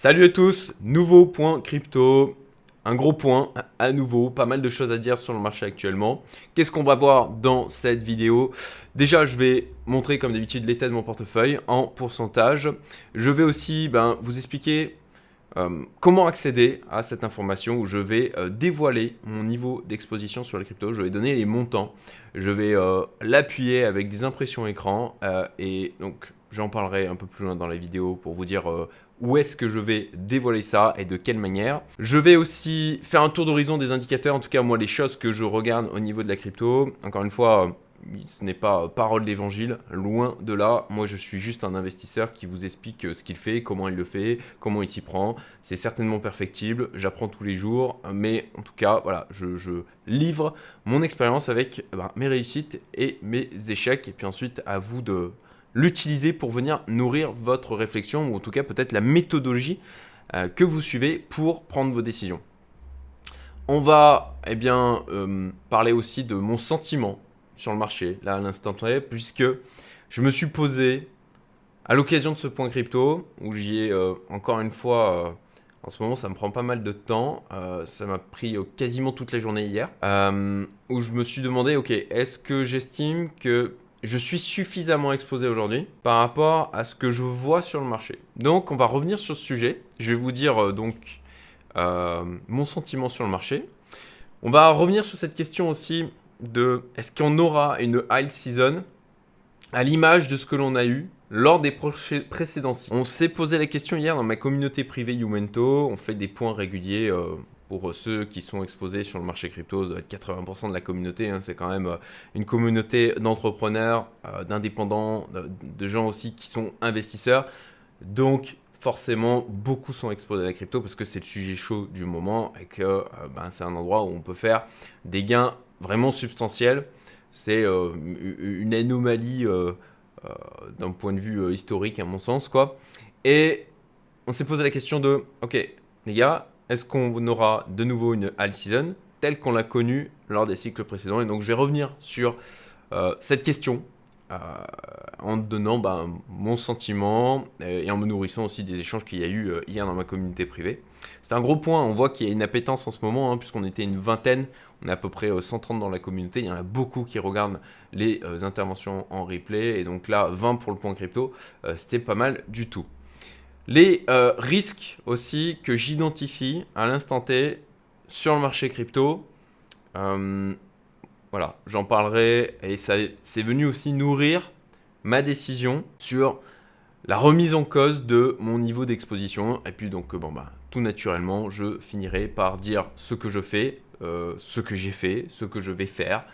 Salut à tous, nouveau point crypto, un gros point à nouveau, pas mal de choses à dire sur le marché actuellement. Qu'est-ce qu'on va voir dans cette vidéo? Déjà, je vais montrer comme d'habitude l'état de mon portefeuille en pourcentage. Je vais aussi ben, vous expliquer euh, comment accéder à cette information où je vais euh, dévoiler mon niveau d'exposition sur les cryptos. Je vais donner les montants. Je vais euh, l'appuyer avec des impressions écran et donc j'en parlerai un peu plus loin dans la vidéo pour vous dire où est-ce que je vais dévoiler ça et de quelle manière. Je vais aussi faire un tour d'horizon des indicateurs, en tout cas moi les choses que je regarde au niveau de la crypto. Encore une fois, ce n'est pas parole d'évangile, loin de là. Moi je suis juste un investisseur qui vous explique ce qu'il fait, comment il le fait, comment il s'y prend. C'est certainement perfectible, j'apprends tous les jours, mais en tout cas voilà, je, livre mon expérience avec ben, mes réussites et mes échecs. Et puis ensuite à vous de l'utiliser pour venir nourrir votre réflexion, ou en tout cas peut-être la méthodologie euh, que vous suivez pour prendre vos décisions. On va eh bien, euh, parler aussi de mon sentiment sur le marché, là à l'instant puisque je me suis posé à l'occasion de ce point crypto, où j'y ai euh, encore une fois, en ce moment ça me prend pas mal de temps, ça m'a pris quasiment toute la journée hier, où je me suis demandé, ok, est-ce que j'estime que je suis suffisamment exposé aujourd'hui par rapport à ce que je vois sur le marché. Donc on va revenir sur ce sujet. Je vais vous dire euh, donc euh, mon sentiment sur le marché. On va revenir sur cette question aussi de est-ce qu'on aura une high season à l'image de ce que l'on a eu lors des précédents. On s'est posé la question hier dans ma communauté privée Umento. On fait des points réguliers. Euh, pour ceux qui sont exposés sur le marché crypto, ça doit être 80% de la communauté. Hein. c'est quand même euh, une communauté d'entrepreneurs, euh, d'indépendants, de, gens aussi qui sont investisseurs. Donc, forcément, beaucoup sont exposés à la crypto parce que c'est le sujet chaud du moment et que euh, ben, c'est un endroit où on peut faire des gains vraiment substantiels. C'est une anomalie d'un point de vue historique, à mon sens. quoi. Et on s'est posé la question de, ok, les gars, est-ce qu'on aura de nouveau une all season telle qu'on l'a connue lors des cycles précédents? Et donc je vais revenir sur euh, cette question euh, en donnant bah, mon sentiment euh, et en me nourrissant aussi des échanges qu'il y a eu hier dans ma communauté privée. C'est un gros point, on voit qu'il y a une appétence en ce moment, hein, puisqu'on était une vingtaine, on est à peu près 130 dans la communauté, il y en a beaucoup qui regardent les interventions en replay, et donc là 20 pour le point crypto, c'était pas mal du tout. Les euh, risques aussi que j'identifie à l'instant T sur le marché crypto, euh, voilà, j'en parlerai et ça c'est venu aussi nourrir ma décision sur la remise en cause de mon niveau d'exposition. Et puis donc, bon, bah, tout naturellement, je finirai par dire ce que je fais, euh, ce que j'ai fait, ce que je vais faire.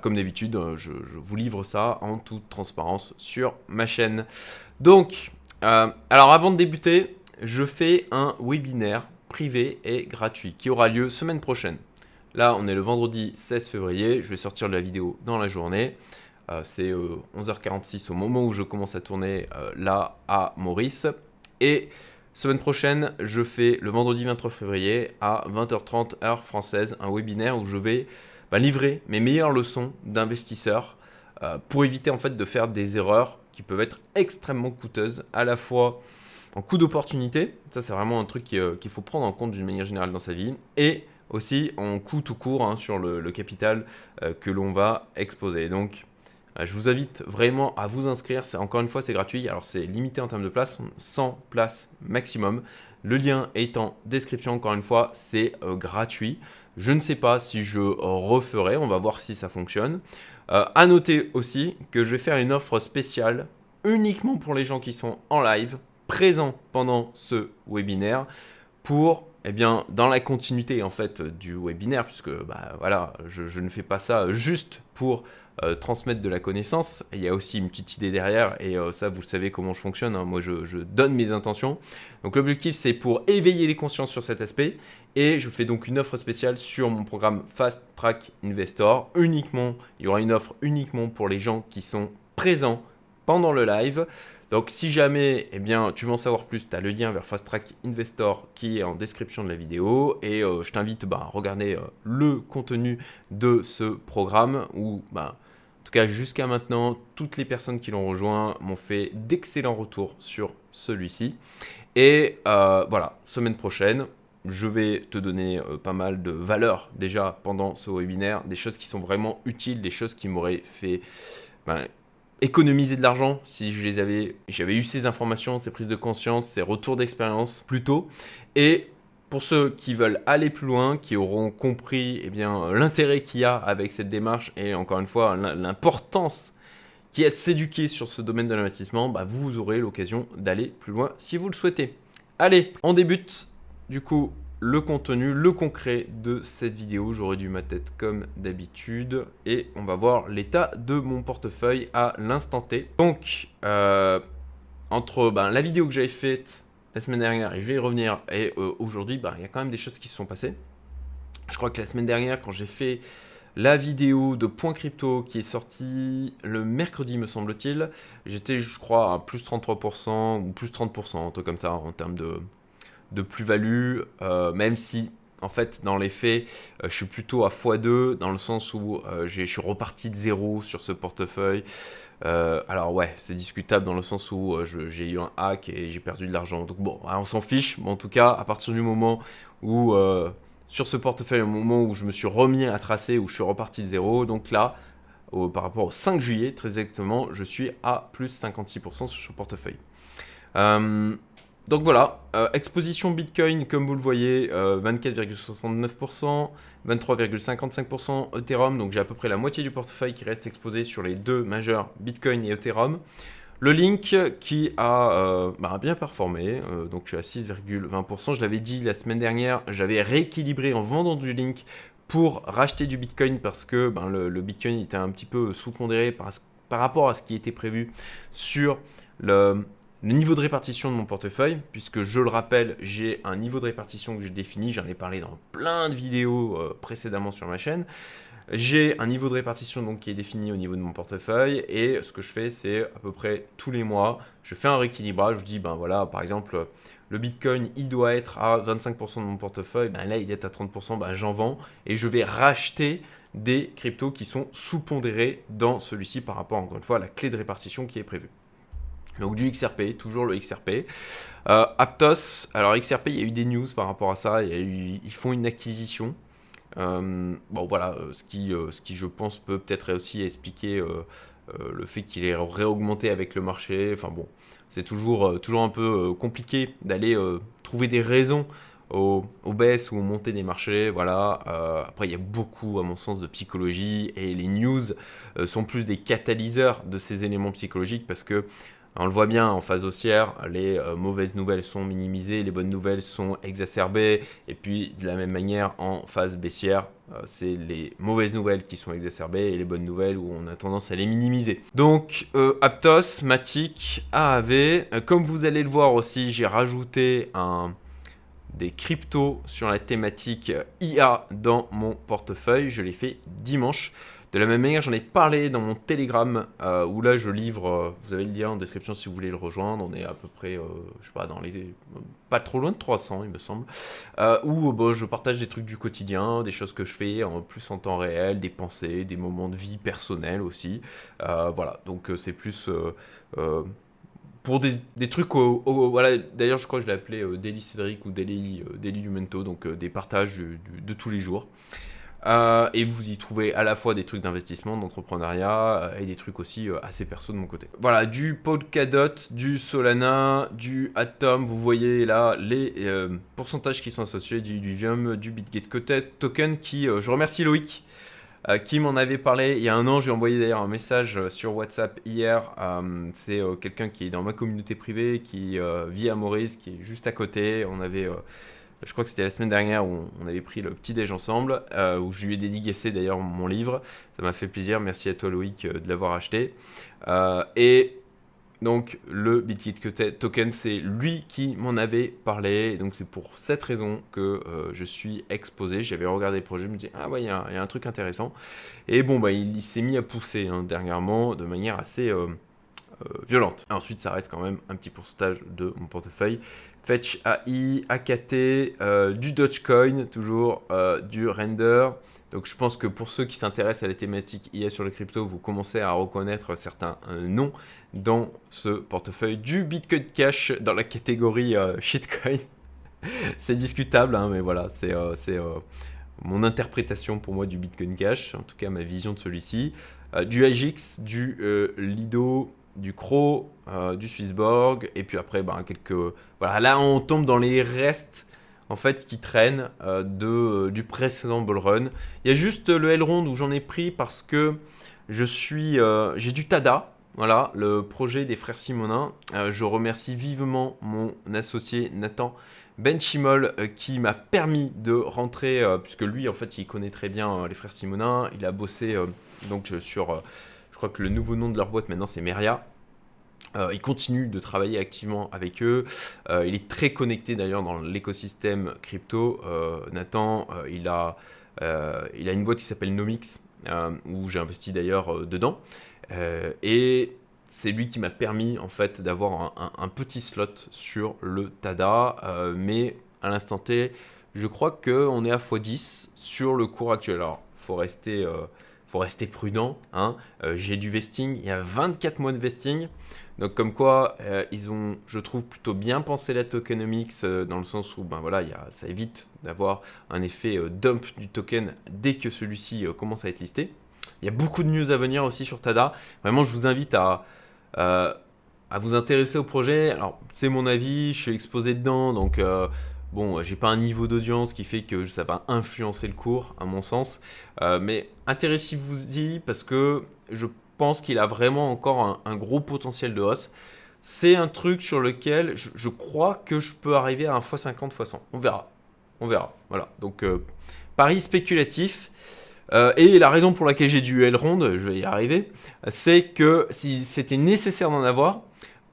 Comme d'habitude, je, je, vous livre ça en toute transparence sur ma chaîne. Donc, euh, alors avant de débuter, je fais un webinaire privé et gratuit qui aura lieu semaine prochaine. Là, on est le vendredi 16 février. Je vais sortir la vidéo dans la journée. Euh, c'est 11h46 euh, au moment où je commence à tourner là à Maurice. Et semaine prochaine, je fais le vendredi 23 février à 20h30 heure française un webinaire où je vais bah, livrer mes meilleures leçons d'investisseurs pour éviter en fait de faire des erreurs qui peuvent être extrêmement coûteuses, à la fois en coût d'opportunité, ça c'est vraiment un truc euh, qu'il faut prendre en compte d'une manière générale dans sa vie, et aussi en coût tout court hein, sur le, capital euh, que l'on va exposer. Donc euh, je vous invite vraiment à vous inscrire, encore une fois c'est gratuit, alors c'est limité en termes de places, 100 places maximum. Le lien est en description, encore une fois, c'est gratuit. Je ne sais pas si je referai, on va voir si ça fonctionne. Euh, à noter aussi que je vais faire une offre spéciale uniquement pour les gens qui sont en live, présents pendant ce webinaire, pour, eh bien, dans la continuité en fait du webinaire, puisque bah, voilà, je, ne fais pas ça juste pour euh, transmettre de la connaissance. Il y a aussi une petite idée derrière, et euh, ça, vous savez comment je fonctionne. Hein. Moi, je, donne mes intentions. Donc, l'objectif, c'est pour éveiller les consciences sur cet aspect. Et je fais donc une offre spéciale sur mon programme Fast Track Investor. Uniquement, il y aura une offre uniquement pour les gens qui sont présents pendant le live. Donc si jamais eh bien, tu veux en savoir plus, tu as le lien vers Fast Track Investor qui est en description de la vidéo et euh, je t'invite bah, à regarder le contenu de ce programme où bah, tout cas, jusqu'à maintenant, toutes les personnes qui l'ont rejoint m'ont fait d'excellents retours sur celui-ci. Et voilà, semaine prochaine, je vais te donner pas mal de valeurs déjà pendant ce webinaire, des choses qui sont vraiment utiles, des choses qui m'auraient fait ben, économiser de l'argent si je les avais, j'avais eu ces informations, ces prises de conscience, ces retours d'expérience plus tôt. Et pour ceux qui veulent aller plus loin, qui auront compris eh l'intérêt qu'il y a avec cette démarche et encore une fois l'importance qui est de s'éduquer sur ce domaine de l'investissement, bah, vous aurez l'occasion d'aller plus loin si vous le souhaitez. Allez, on débute du coup le contenu, le concret de cette vidéo. J'aurais dû ma tête comme d'habitude et on va voir l'état de mon portefeuille à l'instant T. Donc, euh, entre ben, la vidéo que j'avais faite la semaine dernière et je vais y revenir et euh, aujourd'hui, ben, il y a quand même des choses qui se sont passées. Je crois que la semaine dernière, quand j'ai fait la vidéo de Point Crypto qui est sortie le mercredi, me semble-t-il, j'étais, je crois, à plus 33% ou plus 30%, un truc comme ça, en termes de, de plus-value, euh, même si en fait dans les faits euh, je suis plutôt à x2 dans le sens où euh, je suis reparti de zéro sur ce portefeuille. alors ouais, c'est discutable dans le sens où j'ai eu un hack et j'ai perdu de l'argent. Donc bon, on s'en fiche, mais en tout cas à partir du moment où sur ce portefeuille, au moment où je me suis remis à tracer, où je suis reparti de zéro, donc là, par rapport au 5 juillet, très exactement, je suis à plus 56% sur ce portefeuille. Donc voilà, euh, exposition Bitcoin, comme vous le voyez, 24,69%, euh, 23,55% Ethereum, donc j'ai à peu près la moitié du portefeuille qui reste exposé sur les deux majeurs Bitcoin et Ethereum. Le Link qui a euh, bah, bien performé, donc je suis à 6,20%. Je l'avais dit la semaine dernière, j'avais rééquilibré en vendant du Link pour racheter du Bitcoin parce que ben, le, Bitcoin était un petit peu sous-pondéré par, par rapport à ce qui était prévu sur le, le niveau de répartition de mon portefeuille, puisque je le rappelle, j'ai un niveau de répartition que j'ai défini, j'en ai parlé dans plein de vidéos euh, précédemment sur ma chaîne. J'ai un niveau de répartition donc qui est défini au niveau de mon portefeuille et ce que je fais c'est à peu près tous les mois, je fais un rééquilibrage, je dis ben voilà par exemple le Bitcoin il doit être à 25% de mon portefeuille, ben là il est à 30%, ben j'en vends et je vais racheter des cryptos qui sont sous-pondérés dans celui-ci par rapport encore une fois à la clé de répartition qui est prévue. Donc du XRP, toujours le XRP. Euh, Aptos, alors XRP, il y a eu des news par rapport à ça, il ils font une acquisition. Euh, bon voilà, euh, ce qui, ce qui je pense peut peut-être aussi expliquer le fait qu'il est réaugmenté avec le marché. Enfin bon, c'est toujours, toujours un peu compliqué d'aller trouver des raisons aux, baisses ou aux montées des marchés. Voilà. après, il y a beaucoup, à mon sens, de psychologie et les news sont plus des catalyseurs de ces éléments psychologiques parce que on le voit bien en phase haussière, les euh, mauvaises nouvelles sont minimisées, les bonnes nouvelles sont exacerbées, et puis de la même manière en phase baissière, euh, c'est les mauvaises nouvelles qui sont exacerbées et les bonnes nouvelles où on a tendance à les minimiser. Donc euh, Aptos, Matic, AAV, comme vous allez le voir aussi, j'ai rajouté des cryptos sur la thématique IA dans mon portefeuille, je l'ai fait dimanche. De la même manière, j'en ai parlé dans mon Telegram, euh, où là je livre, euh, vous avez le lien en description si vous voulez le rejoindre, on est à peu près, euh, je sais pas, dans les, pas trop loin de 300 il me semble, où bah, je partage des trucs du quotidien, des choses que je fais en plus en temps réel, des pensées, des moments de vie personnels aussi, voilà, donc c'est plus pour des, trucs voilà. D'ailleurs je crois que je l'ai appelé Daily Cédric ou Daily, Daily Lumento donc des partages de tous les jours euh, et vous y trouvez à la fois des trucs d'investissement, d'entrepreneuriat euh, et des trucs aussi euh, assez perso de mon côté. Voilà, du Polkadot, du Solana, du Atom, vous voyez là les pourcentages qui sont associés du, du Vium, du Bitgate Token qui, je remercie Loïc. qui m'en avait parlé il y a un an, j'ai envoyé d'ailleurs un message sur WhatsApp hier. c'est quelqu'un qui est dans ma communauté privée, qui vit à Maurice, qui est juste à côté. On avait je crois que c'était la semaine dernière où on avait pris le petit déj ensemble, euh, où je lui ai dédicacé d'ailleurs mon livre. Ça m'a fait plaisir. Merci à toi Loïc euh, de l'avoir acheté. Euh, et donc le BitKit Token, c'est lui qui m'en avait parlé. Donc c'est pour cette raison que je suis exposé. J'avais regardé le projet, je me dis ah ouais, il y, a un truc intéressant. Et bon bah il, s'est mis à pousser hein, dernièrement de manière assez violente. ensuite, ça reste quand même un petit pourcentage de mon portefeuille. Fetch AI, AKT, euh, du Dogecoin, toujours euh, du Render. Donc je pense que pour ceux qui s'intéressent à la thématique IA sur les cryptos, vous commencez à reconnaître certains noms dans ce portefeuille du Bitcoin Cash dans la catégorie shitcoin. c'est discutable, hein, mais voilà, c'est mon interprétation pour moi du Bitcoin Cash, en tout cas ma vision de celui-ci. du Agix, du Lido, du Crow, euh, du Swissborg, et puis après, ben, quelques... Voilà, là, on tombe dans les restes, en fait, qui traînent euh, de, euh, du précédent bull run. Il y a juste le Elrond où j'en ai pris parce que je suis... j'ai du Tada, voilà, le projet des frères Simonin. je remercie vivement mon associé Nathan Benchimol qui m'a permis de rentrer, puisque lui, en fait, il connaît très bien les frères Simonin. Il a bossé donc sur que le nouveau nom de leur boîte maintenant c'est Meria. Euh, il continue de travailler activement avec eux. Euh, il est très connecté d'ailleurs dans l'écosystème crypto. Euh, Nathan, il, a, il a une boîte qui s'appelle Nomix, où j'ai investi d'ailleurs dedans. et c'est lui qui m'a permis en fait d'avoir un, petit slot sur le TADA. mais à l'instant T, je crois qu'on est à x10 sur le cours actuel. Alors, il faut rester faut rester prudent. Hein. Euh, j'ai du vesting, il y a 24 mois de vesting. Donc comme quoi, euh, ils ont, je trouve, plutôt bien pensé la tokenomics euh, dans le sens où ben, voilà, ça évite d'avoir un effet dump du token dès que celui-ci commence à être listé. Il y a beaucoup de news à venir aussi sur Tada. Vraiment, je vous invite à, à vous intéresser au projet. Alors, c'est mon avis, je suis exposé dedans, donc Bon, j'ai pas un niveau d'audience qui fait que ça va influencer le cours, à mon sens. Euh, mais intéressez-vous-y parce que je pense qu'il a vraiment encore un, gros potentiel de hausse. C'est un truc sur lequel je, crois que je peux arriver à un x50, x100. On verra. On verra. Voilà. Donc, euh, pari spéculatif. Euh, et la raison pour laquelle j'ai du Elrond, je vais y arriver, c'est que si c'était nécessaire d'en avoir,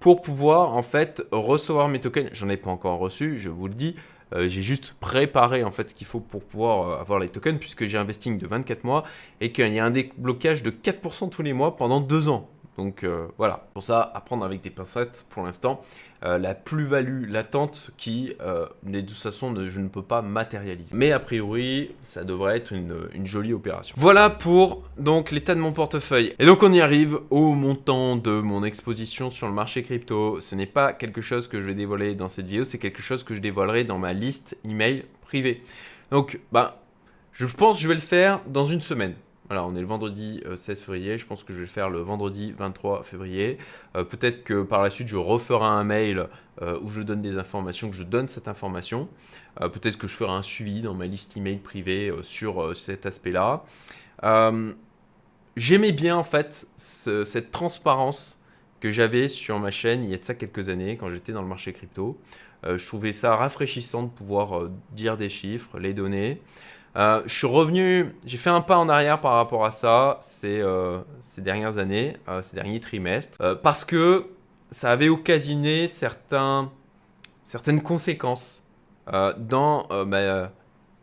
pour pouvoir en fait recevoir mes tokens. J'en ai pas encore reçu, je vous le dis. Euh, j'ai juste préparé en fait ce qu'il faut pour pouvoir euh, avoir les tokens puisque j'ai un vesting de 24 mois et qu'il y a un déblocage de 4% tous les mois pendant deux ans. Donc euh, voilà, pour ça, à prendre avec des pincettes pour l'instant. Euh, la plus-value latente qui, euh, de toute façon, je ne peux pas matérialiser. Mais a priori, ça devrait être une, jolie opération. Voilà pour donc l'état de mon portefeuille. Et donc on y arrive au montant de mon exposition sur le marché crypto. Ce n'est pas quelque chose que je vais dévoiler dans cette vidéo, c'est quelque chose que je dévoilerai dans ma liste email privée. Donc, bah, je pense que je vais le faire dans une semaine. Voilà, on est le vendredi 16 euh, février. Je pense que je vais le faire le vendredi 23 février. Euh, peut-être que par la suite, je referai un mail euh, où je donne des informations, que je donne cette information. Peut-être que je ferai un suivi dans ma liste email privée sur cet aspect-là. J'aimais bien en fait cette transparence que j'avais sur ma chaîne il y a de ça quelques années quand j'étais dans le marché crypto. je trouvais ça rafraîchissant de pouvoir dire des chiffres, les donner. Euh, je suis revenu, j'ai fait un pas en arrière par rapport à ça ces, euh, ces dernières années, euh, ces derniers trimestres, parce que ça avait occasionné certaines conséquences dans ma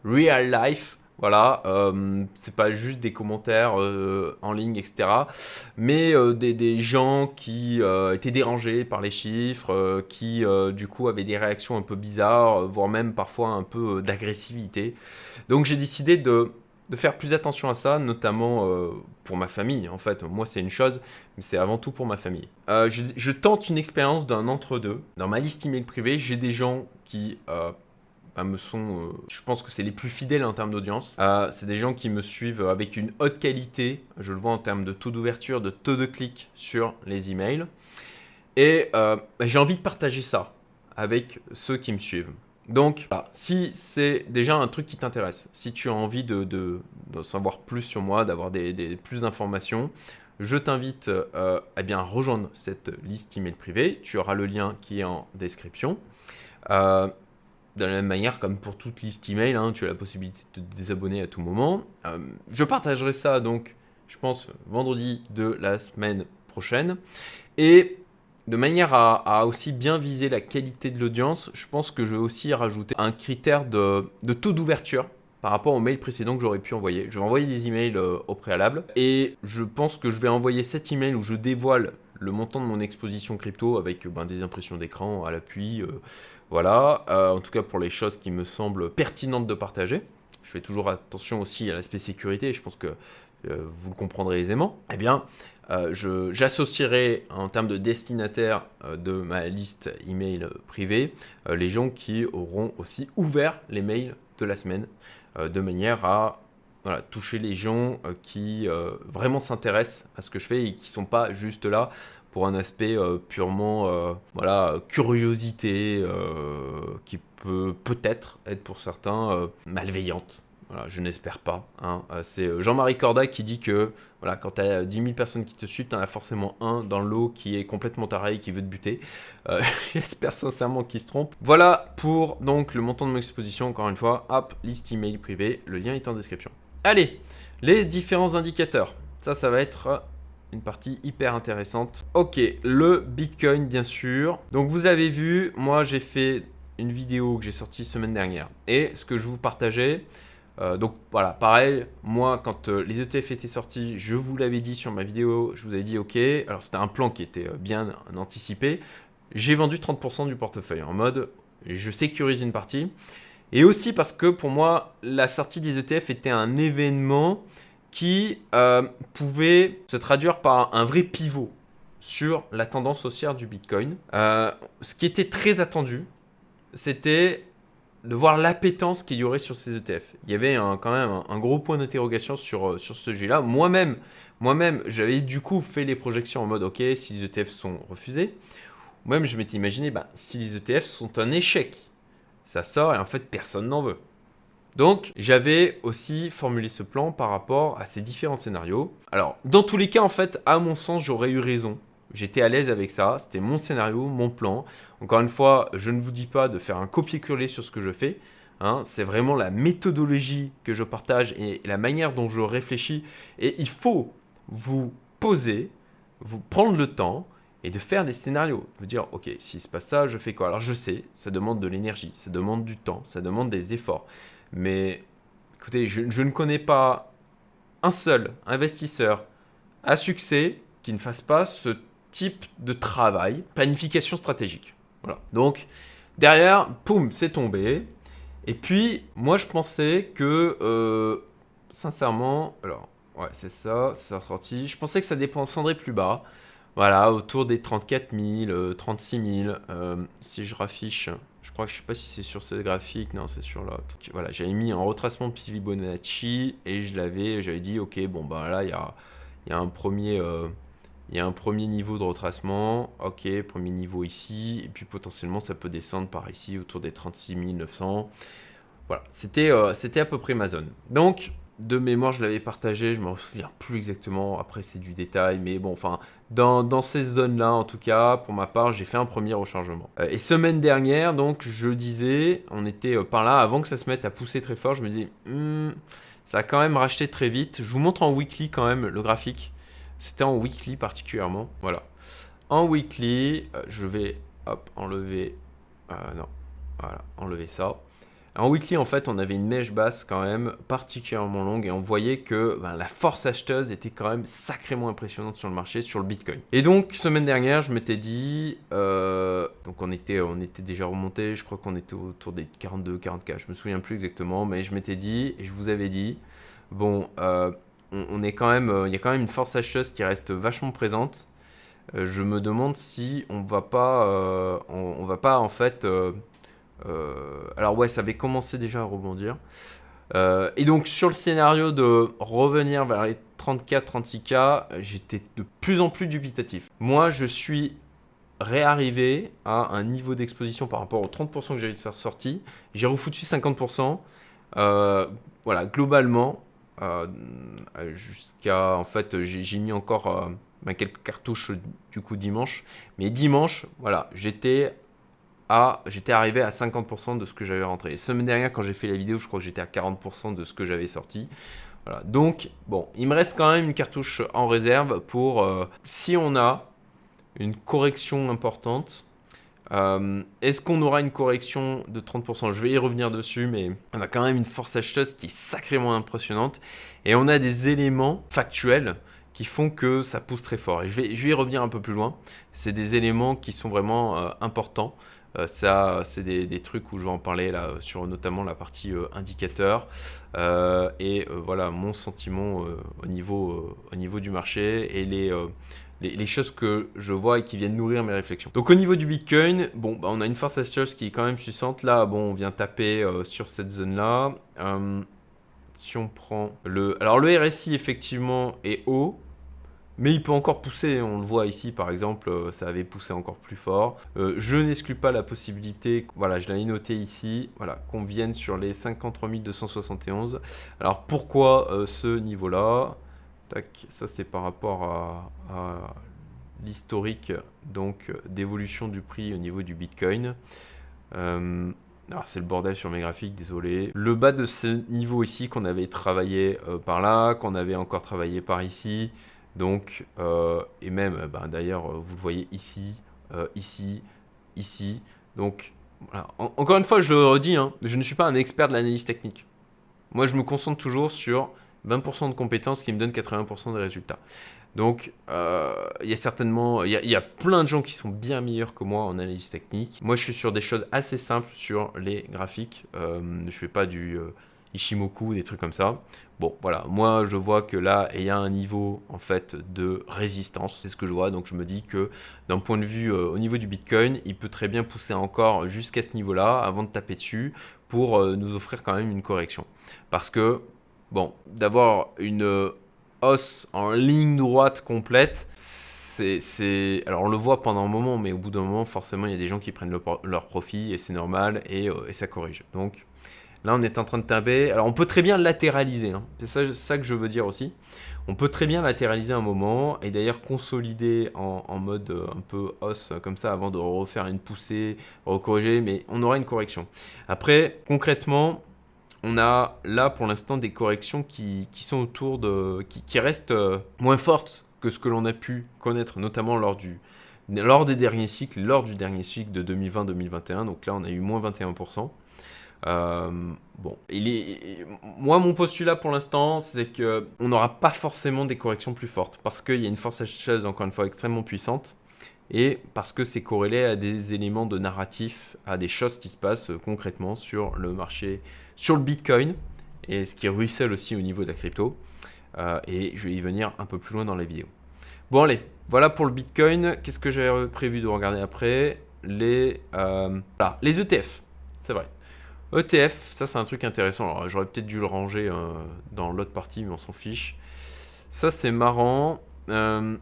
real life voilà, euh, c'est pas juste des commentaires euh, en ligne, etc. Mais euh, des, gens qui étaient dérangés par les chiffres, qui du coup avaient des réactions un peu bizarres, voire même parfois un peu d'agressivité. Donc j'ai décidé de, faire plus attention à ça, notamment pour ma famille. En fait, moi c'est une chose, mais c'est avant tout pour ma famille. Je, je, tente une expérience d'un entre-deux. Dans ma liste email privée, j'ai des gens qui me sont, euh, je pense que c'est les plus fidèles en termes d'audience. Euh, c'est des gens qui me suivent avec une haute qualité, je le vois en termes de taux d'ouverture, de taux de clic sur les emails. Et euh, j'ai envie de partager ça avec ceux qui me suivent. Donc, si c'est déjà un truc qui t'intéresse, si tu as envie de, savoir plus sur moi, d'avoir des, plus d'informations, je t'invite à bien rejoindre cette liste email privée. Tu auras le lien qui est en description. De la même manière, comme pour toute liste email, hein, tu as la possibilité de te désabonner à tout moment. Euh, je partagerai ça donc, je pense, vendredi de la semaine prochaine. Et de manière à, aussi bien viser la qualité de l'audience, je pense que je vais aussi rajouter un critère de, taux d'ouverture par rapport au mail précédent que j'aurais pu envoyer. Je vais envoyer des emails euh, au préalable et je pense que je vais envoyer cet email où je dévoile le montant de mon exposition crypto avec ben, des impressions d'écran à l'appui. Euh, voilà, euh, en tout cas pour les choses qui me semblent pertinentes de partager. je fais toujours attention aussi à l'aspect sécurité, je pense que vous le comprendrez aisément, eh bien, j'associerai en termes de destinataire de ma liste email privée les gens qui auront aussi ouvert les mails de la semaine de manière à toucher les gens qui vraiment s'intéressent à ce que je fais et qui ne sont pas juste là pour un aspect euh, purement euh, voilà, curiosité euh, qui peut peut-être être pour certains malveillante. Voilà, je n'espère pas. Hein. C'est Jean-Marie Corda qui dit que voilà, quand tu as 10 000 personnes qui te suivent, tu en as forcément un dans l'eau qui est complètement taré et qui veut te buter. J'espère sincèrement qu'il se trompe. Voilà pour donc le montant de mon exposition, encore une fois. Hop, liste email privée, le lien est en description. Allez, les différents indicateurs. Ça, ça va être une partie hyper intéressante. Ok, le Bitcoin bien sûr. Donc vous avez vu, moi j'ai fait une vidéo que j'ai sortie semaine dernière. Et ce que je vous partageais, euh, donc voilà, pareil, moi quand euh, les ETF étaient sortis, je vous l'avais dit sur ma vidéo, je vous avais dit ok, alors c'était un plan qui était euh, bien anticipé. J'ai vendu 30% du portefeuille en mode je sécurise une partie. Et aussi parce que pour moi, la sortie des ETF était un événement qui euh, pouvait se traduire par un vrai pivot sur la tendance haussière du Bitcoin. Euh, ce qui était très attendu, c'était de voir l'appétence qu'il y aurait sur ces ETF. Il y avait quand même un, gros point d'interrogation sur, euh, sur ce sujet-là. Moi-même, moi-même, j'avais du coup fait les projections en mode, ok, si les ETF sont refusés, moi-même je m'étais imaginé, bah, si les ETF sont un échec, ça sort et en fait personne n'en veut. Donc j'avais aussi formulé ce plan par rapport à ces différents scénarios. Alors dans tous les cas en fait à mon sens j'aurais eu raison. J'étais à l'aise avec ça, c'était mon scénario, mon plan. Encore une fois, je ne vous dis pas de faire un copier-coller sur ce que je fais. Hein. c'est vraiment la méthodologie que je partage et la manière dont je réfléchis. Et il faut vous poser, vous prendre le temps et de faire des scénarios. De dire, ok, s'il se passe ça, je fais quoi? Alors je sais, ça demande de l'énergie, ça demande du temps, ça demande des efforts. Mais écoutez, je, ne connais pas un seul investisseur à succès qui ne fasse pas ce type de travail, planification stratégique. Voilà. Donc, derrière, poum, c'est tombé. Et puis, moi, je pensais que, euh, sincèrement, alors, ouais, c'est ça, c'est sorti. Je pensais que ça dépendrait plus bas. Voilà, autour des 34 000, 36 000. si je raffiche, je crois que je sais pas si c'est sur ce graphique, non, c'est sur l'autre. Voilà, j'avais mis un retracement de Fibonacci et je l'avais, j'avais dit, ok, bon, bah là, il y a, y, a un premier, euh, y a un premier niveau de retracement. Ok, premier niveau ici. Et puis potentiellement, ça peut descendre par ici, autour des 36 900. Voilà, c'était euh, c'était à peu près ma zone. Donc, de mémoire, je l'avais partagé, je me souviens plus exactement, après c'est du détail, mais bon, enfin, dans, ces zones-là, en tout cas, pour ma part, j'ai fait un premier rechargement. Euh, et semaine dernière, donc, je disais, on était euh, par là, avant que ça se mette à pousser très fort, je me disais, hmm, ça a quand même racheté très vite. Je vous montre en weekly quand même le graphique. C'était en weekly particulièrement, voilà. En weekly, euh, je vais, hop, enlever, non, voilà, enlever ça. En weekly, en fait, on avait une mèche basse quand même particulièrement longue et on voyait que ben, la force acheteuse était quand même sacrément impressionnante sur le marché, sur le Bitcoin. Et donc, semaine dernière, je m'étais dit, euh, donc on était, on était déjà remonté, je crois qu'on était autour des 42, 44, je me souviens plus exactement, mais je m'étais dit, et je vous avais dit, bon, euh, on, est quand même, il y a quand même une force acheteuse qui reste vachement présente. Euh, je me demande si on va pas, on, va pas en fait euh, alors ouais, ça avait commencé déjà à rebondir. Euh, et donc sur le scénario de revenir vers les 34-36K, j'étais de plus en plus dubitatif. Moi, je suis réarrivé à un niveau d'exposition par rapport aux 30% que j'avais de faire sortir. J'ai refoutu 50%. Euh, voilà, globalement, jusqu'à en fait, j'ai mis encore quelques cartouches du coup dimanche. Mais dimanche, voilà, j'étais j'étais arrivé à 50% de ce que j'avais rentré. semaine dernière, quand j'ai fait la vidéo, je crois que j'étais à 40% de ce que j'avais sorti. Voilà. Donc, bon, il me reste quand même une cartouche en réserve pour euh, si on a une correction importante. Euh, est-ce qu'on aura une correction de 30% Je vais y revenir dessus, mais on a quand même une force acheteuse qui est sacrément impressionnante. Et on a des éléments factuels qui font que ça pousse très fort. Et je vais, je vais y revenir un peu plus loin. C'est des éléments qui sont vraiment euh, importants. Euh, ça, c'est des, trucs où je vais en parler là, sur notamment la partie euh, indicateur. Euh, et voilà, mon sentiment au, niveau, au niveau du marché et les, les, choses que je vois et qui viennent nourrir mes réflexions. Donc au niveau du Bitcoin, bon, bah, on a une force astucieuse qui est quand même puissante. Là, bon, on vient taper sur cette zone-là. si on prend le... Alors le RSI, effectivement, est haut. Mais il peut encore pousser, on le voit ici par exemple, euh, ça avait poussé encore plus fort. Euh, je n'exclus pas la possibilité, voilà, je l'ai noté ici, voilà, qu'on vienne sur les 53 271. Alors pourquoi euh, ce niveau-là? Tac, ça c'est par rapport à, l'historique donc d'évolution du prix au niveau du Bitcoin. alors c'est le bordel sur mes graphiques, désolé. Le bas de ce niveau ici qu'on avait travaillé par là, qu'on avait encore travaillé par ici, donc, euh, et même, euh, ben, d'ailleurs, euh, vous le voyez ici, ici, ici. Donc, encore une fois, je le redis, hein, je ne suis pas un expert de l'analyse technique. Moi, je me concentre toujours sur 20% de compétences qui me donnent 80% des résultats. Donc, il y a certainement, il y, a plein de gens qui sont bien meilleurs que moi en analyse technique. Moi, je suis sur des choses assez simples sur les graphiques. je ne fais pas du Ishimoku, des trucs comme ça. Bon, voilà, moi je vois que là, il y a un niveau en fait de résistance, c'est ce que je vois, donc je me dis que d'un point de vue euh, au niveau du Bitcoin, il peut très bien pousser encore jusqu'à ce niveau-là avant de taper dessus pour euh, nous offrir quand même une correction. Parce que, bon, d'avoir une euh, hausse en ligne droite complète, c'est, alors on le voit pendant un moment, mais au bout d'un moment, forcément, il y a des gens qui prennent leur profit et c'est normal et, et ça corrige. Donc, Là, on est en train de taper. Alors, on peut très bien latéraliser. Hein. C'est ça, que je veux dire aussi. On peut très bien latéraliser un moment et d'ailleurs consolider en, mode euh, un peu os comme ça avant de refaire une poussée, recorriger, mais on aura une correction. Après, concrètement, on a là pour l'instant des corrections qui, sont autour de. qui, restent euh, moins fortes que ce que l'on a pu connaître, notamment lors du. Lors des derniers cycles, lors du dernier cycle de 2020-2021, donc là on a eu moins 21%. Euh, bon, il est... moi, mon postulat pour l'instant, c'est que on n'aura pas forcément des corrections plus fortes parce qu'il y a une force acheteuse, encore une fois, extrêmement puissante et parce que c'est corrélé à des éléments de narratif, à des choses qui se passent concrètement sur le marché, sur le Bitcoin et ce qui ruisselle aussi au niveau de la crypto. Euh, et je vais y venir un peu plus loin dans la vidéo. Bon, allez, voilà pour le Bitcoin. Qu'est-ce que j'avais prévu de regarder après? Les, euh, les ETF, c'est vrai. ETF, ça c'est un truc intéressant. Alors j'aurais peut-être dû le ranger euh, dans l'autre partie, mais on s'en fiche. Ça c'est marrant. Euh,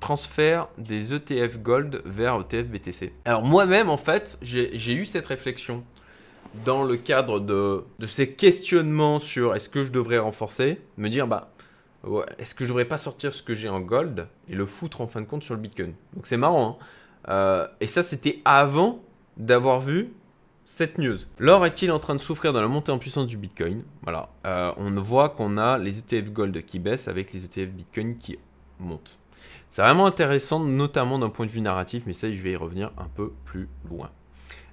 transfert des ETF Gold vers ETF BTC. Alors moi-même en fait, j'ai eu cette réflexion dans le cadre de, ces questionnements sur est-ce que je devrais renforcer, me dire bah est-ce que je devrais pas sortir ce que j'ai en gold et le foutre en fin de compte sur le Bitcoin. Donc c'est marrant. Hein. Euh, et ça c'était avant d'avoir vu cette news. L'or est-il en train de souffrir dans la montée en puissance du Bitcoin? Voilà, euh, on voit qu'on a les ETF Gold qui baissent avec les ETF Bitcoin qui montent. C'est vraiment intéressant, notamment d'un point de vue narratif, mais ça, je vais y revenir un peu plus loin.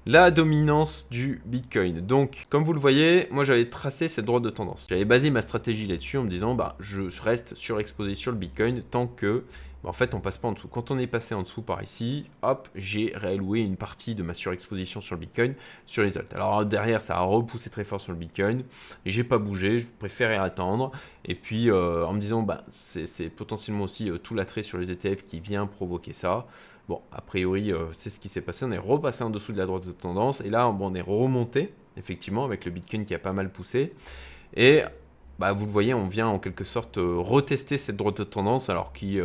La dominance du Bitcoin. Donc, comme vous le voyez, moi j'avais tracé cette droite de tendance. J'avais basé ma stratégie là-dessus en me disant, bah, je reste surexposé sur le Bitcoin tant que en fait, on passe pas en dessous. Quand on est passé en dessous par ici, hop, j'ai réalloué une partie de ma surexposition sur le Bitcoin sur les alts. Alors derrière, ça a repoussé très fort sur le Bitcoin. J'ai pas bougé, je préférais attendre. Et puis euh, en me disant, bah, c'est potentiellement aussi euh, tout l'attrait sur les ETF qui vient provoquer ça. Bon, a priori, euh, c'est ce qui s'est passé. On est repassé en dessous de la droite de tendance. Et là, on est remonté, effectivement, avec le Bitcoin qui a pas mal poussé. Et bah, vous le voyez, on vient en quelque sorte retester cette droite de tendance, alors qui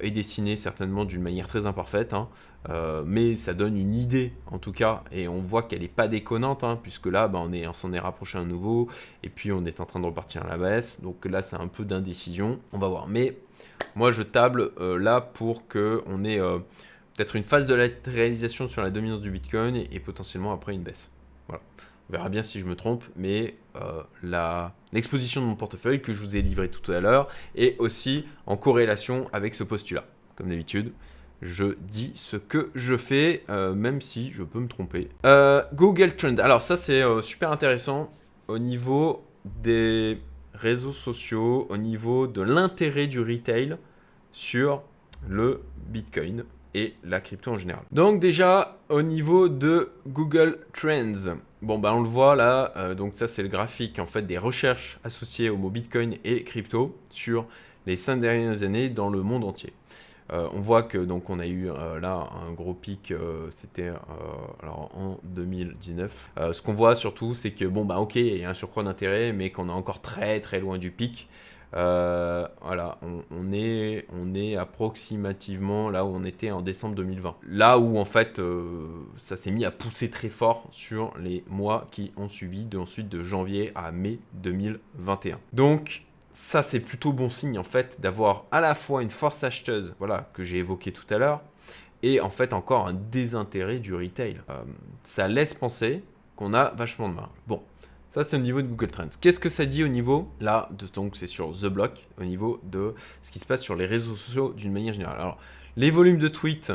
est dessiné certainement d'une manière très imparfaite, hein. euh, mais ça donne une idée en tout cas, et on voit qu'elle n'est pas déconnante, hein, puisque là bah, on on s'en est rapproché à nouveau, et puis on est en train de repartir à la baisse, donc là c'est un peu d'indécision, on va voir. Mais moi je table euh, là pour que on ait peut-être une phase de la réalisation sur la dominance du Bitcoin et potentiellement après une baisse. Voilà. On verra bien si je me trompe, mais euh, l'exposition de mon portefeuille que je vous ai livré tout à l'heure est aussi en corrélation avec ce postulat. Comme d'habitude, je dis ce que je fais, euh, même si je peux me tromper. Euh, Google Trend. Alors ça, c'est super intéressant au niveau des réseaux sociaux, au niveau de l'intérêt du retail sur le Bitcoin. Et la crypto en général. Donc déjà au niveau de Google Trends, bon bah on le voit là, euh, donc ça c'est le graphique en fait des recherches associées au mot Bitcoin et crypto sur les 5 dernières années dans le monde entier. Euh, on voit que donc on a eu euh, là un gros pic, c'était alors en 2019. ce qu'on voit surtout, c'est que bon bah ok, il y a un surcroît d'intérêt, mais qu'on est encore très très loin du pic. Euh, voilà, on, est, on est approximativement là où on était en décembre 2020. Là où en fait euh, ça s'est mis à pousser très fort sur les mois qui ont suivi, de, ensuite de janvier à mai 2021. Donc ça c'est plutôt bon signe en fait d'avoir à la fois une force acheteuse, voilà, que j'ai évoqué tout à l'heure, et en fait encore un désintérêt du retail. Euh, ça laisse penser qu'on a vachement de marge. Bon, ça, c'est au niveau de Google Trends. Qu'est-ce que ça dit au niveau, là, de, donc c'est sur The Block, au niveau de ce qui se passe sur les réseaux sociaux d'une manière générale. Alors, les volumes de tweets,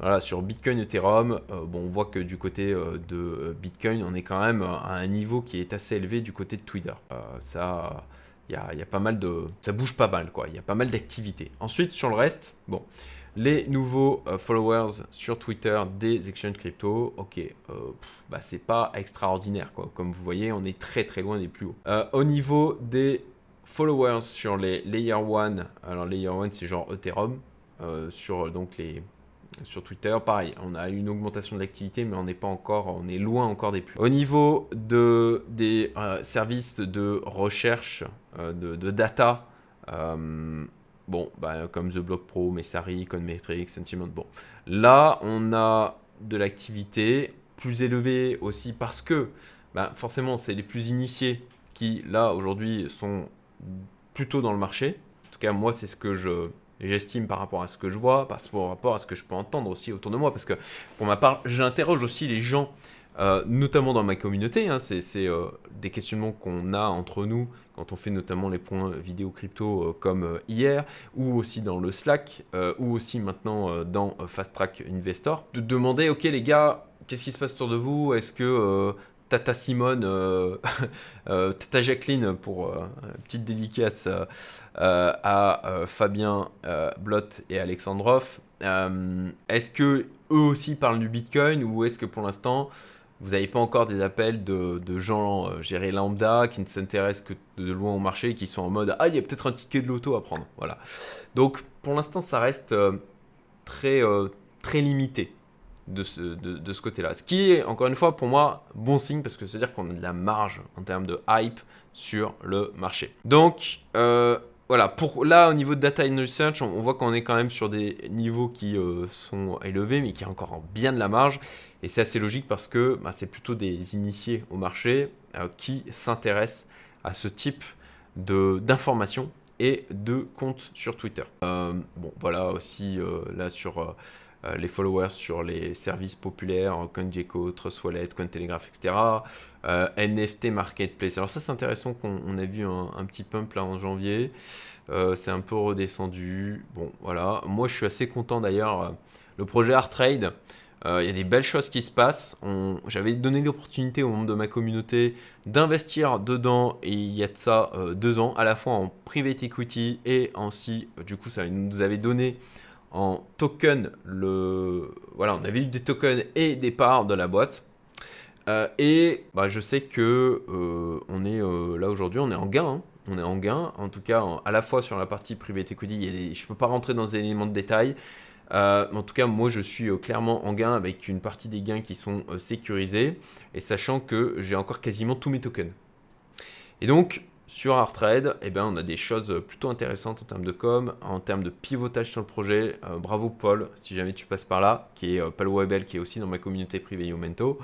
voilà, sur Bitcoin, Ethereum, euh, on voit que du côté euh, de euh, Bitcoin, on est quand même à un niveau qui est assez élevé du côté de Twitter. ça, il y y a, pas mal de, ça bouge pas mal, quoi. Il y a pas mal d'activités. Ensuite, sur le reste, bon, les nouveaux euh, followers sur Twitter des exchanges crypto, ok, euh, bah, c'est pas extraordinaire. Quoi. Comme vous voyez, on est très très loin des plus hauts. Euh, au niveau des followers sur les Layer 1, alors Layer 1 c'est genre Ethereum, sur donc les sur Twitter, pareil, on a une augmentation de l'activité, mais on n'est pas encore, on est loin encore des plus. Au niveau de, des services de recherche, de, data, Bon, bah, comme The Block Pro, Messari, Conmetrics, Sentiment. Bon, là, on a de l'activité plus élevée aussi parce que bah, forcément, c'est les plus initiés qui, là, aujourd'hui, sont plutôt dans le marché. En tout cas, moi, c'est ce que je j'estime par rapport à ce que je vois, par rapport à ce que je peux entendre aussi autour de moi, parce que pour ma part, j'interroge aussi les gens euh, notamment dans ma communauté. Hein, c'est euh, des questionnements qu'on a entre nous quand on fait notamment les points vidéo crypto euh, comme hier, ou aussi dans le Slack, ou aussi maintenant dans Fast Track Investor, de demander, ok les gars, qu'est-ce qui se passe autour de vous? Est-ce que Tata Simone, Tata Jacqueline pour une petite dédicace à Fabien Blott et Alexandrov. est-ce que eux aussi parlent du Bitcoin ou est-ce que pour l'instant vous n'avez pas encore des appels de, gens euh, gérés lambda qui ne s'intéressent que de loin au marché qui sont en mode Ah, il y a peut-être un ticket de loto à prendre. Voilà. Donc pour l'instant, ça reste euh, très, euh, très limité de ce, côté-là. Ce qui est, encore une fois, pour moi, bon signe parce que c'est-à-dire qu'on a de la marge en termes de hype sur le marché. Donc, voilà, pour là au niveau de data and research, on, voit qu'on est quand même sur des niveaux qui sont élevés, mais qui ont encore bien de la marge. Et c'est assez logique parce que bah, c'est plutôt des initiés au marché euh, qui s'intéressent à ce type d'informations et de comptes sur Twitter. Euh, bon, voilà aussi euh, là sur les followers sur les services populaires, CoinGecko, Trust Wallet, Cointelegraph, etc. NFT Marketplace. Alors ça c'est intéressant qu'on a vu un, petit pump là en janvier. c'est un peu redescendu. Bon voilà, moi je suis assez content d'ailleurs. Le projet Art Euh, il y a des belles choses qui se passent. J'avais donné l'opportunité au membre de ma communauté d'investir dedans il y a de ça euh, deux ans, à la fois en private equity et ainsi, euh, du coup, ça nous avait donné en token le. Voilà, on avait eu des tokens et des parts de la boîte. et bah, je sais que on est là aujourd'hui, on est en gain. Hein. On est en gain, en tout cas, à la fois sur la partie private equity. je ne peux pas rentrer dans les éléments de détail. Euh, en tout cas, moi, je suis euh, clairement en gain avec une partie des gains qui sont euh, sécurisés et sachant que j'ai encore quasiment tous mes tokens. Et donc, sur Artrade, eh ben, on a des choses plutôt intéressantes en termes de com, en termes de pivotage sur le projet. bravo Paul, si jamais tu passes par là, qui est Paul Webel, qui est aussi dans ma communauté privée Youmento.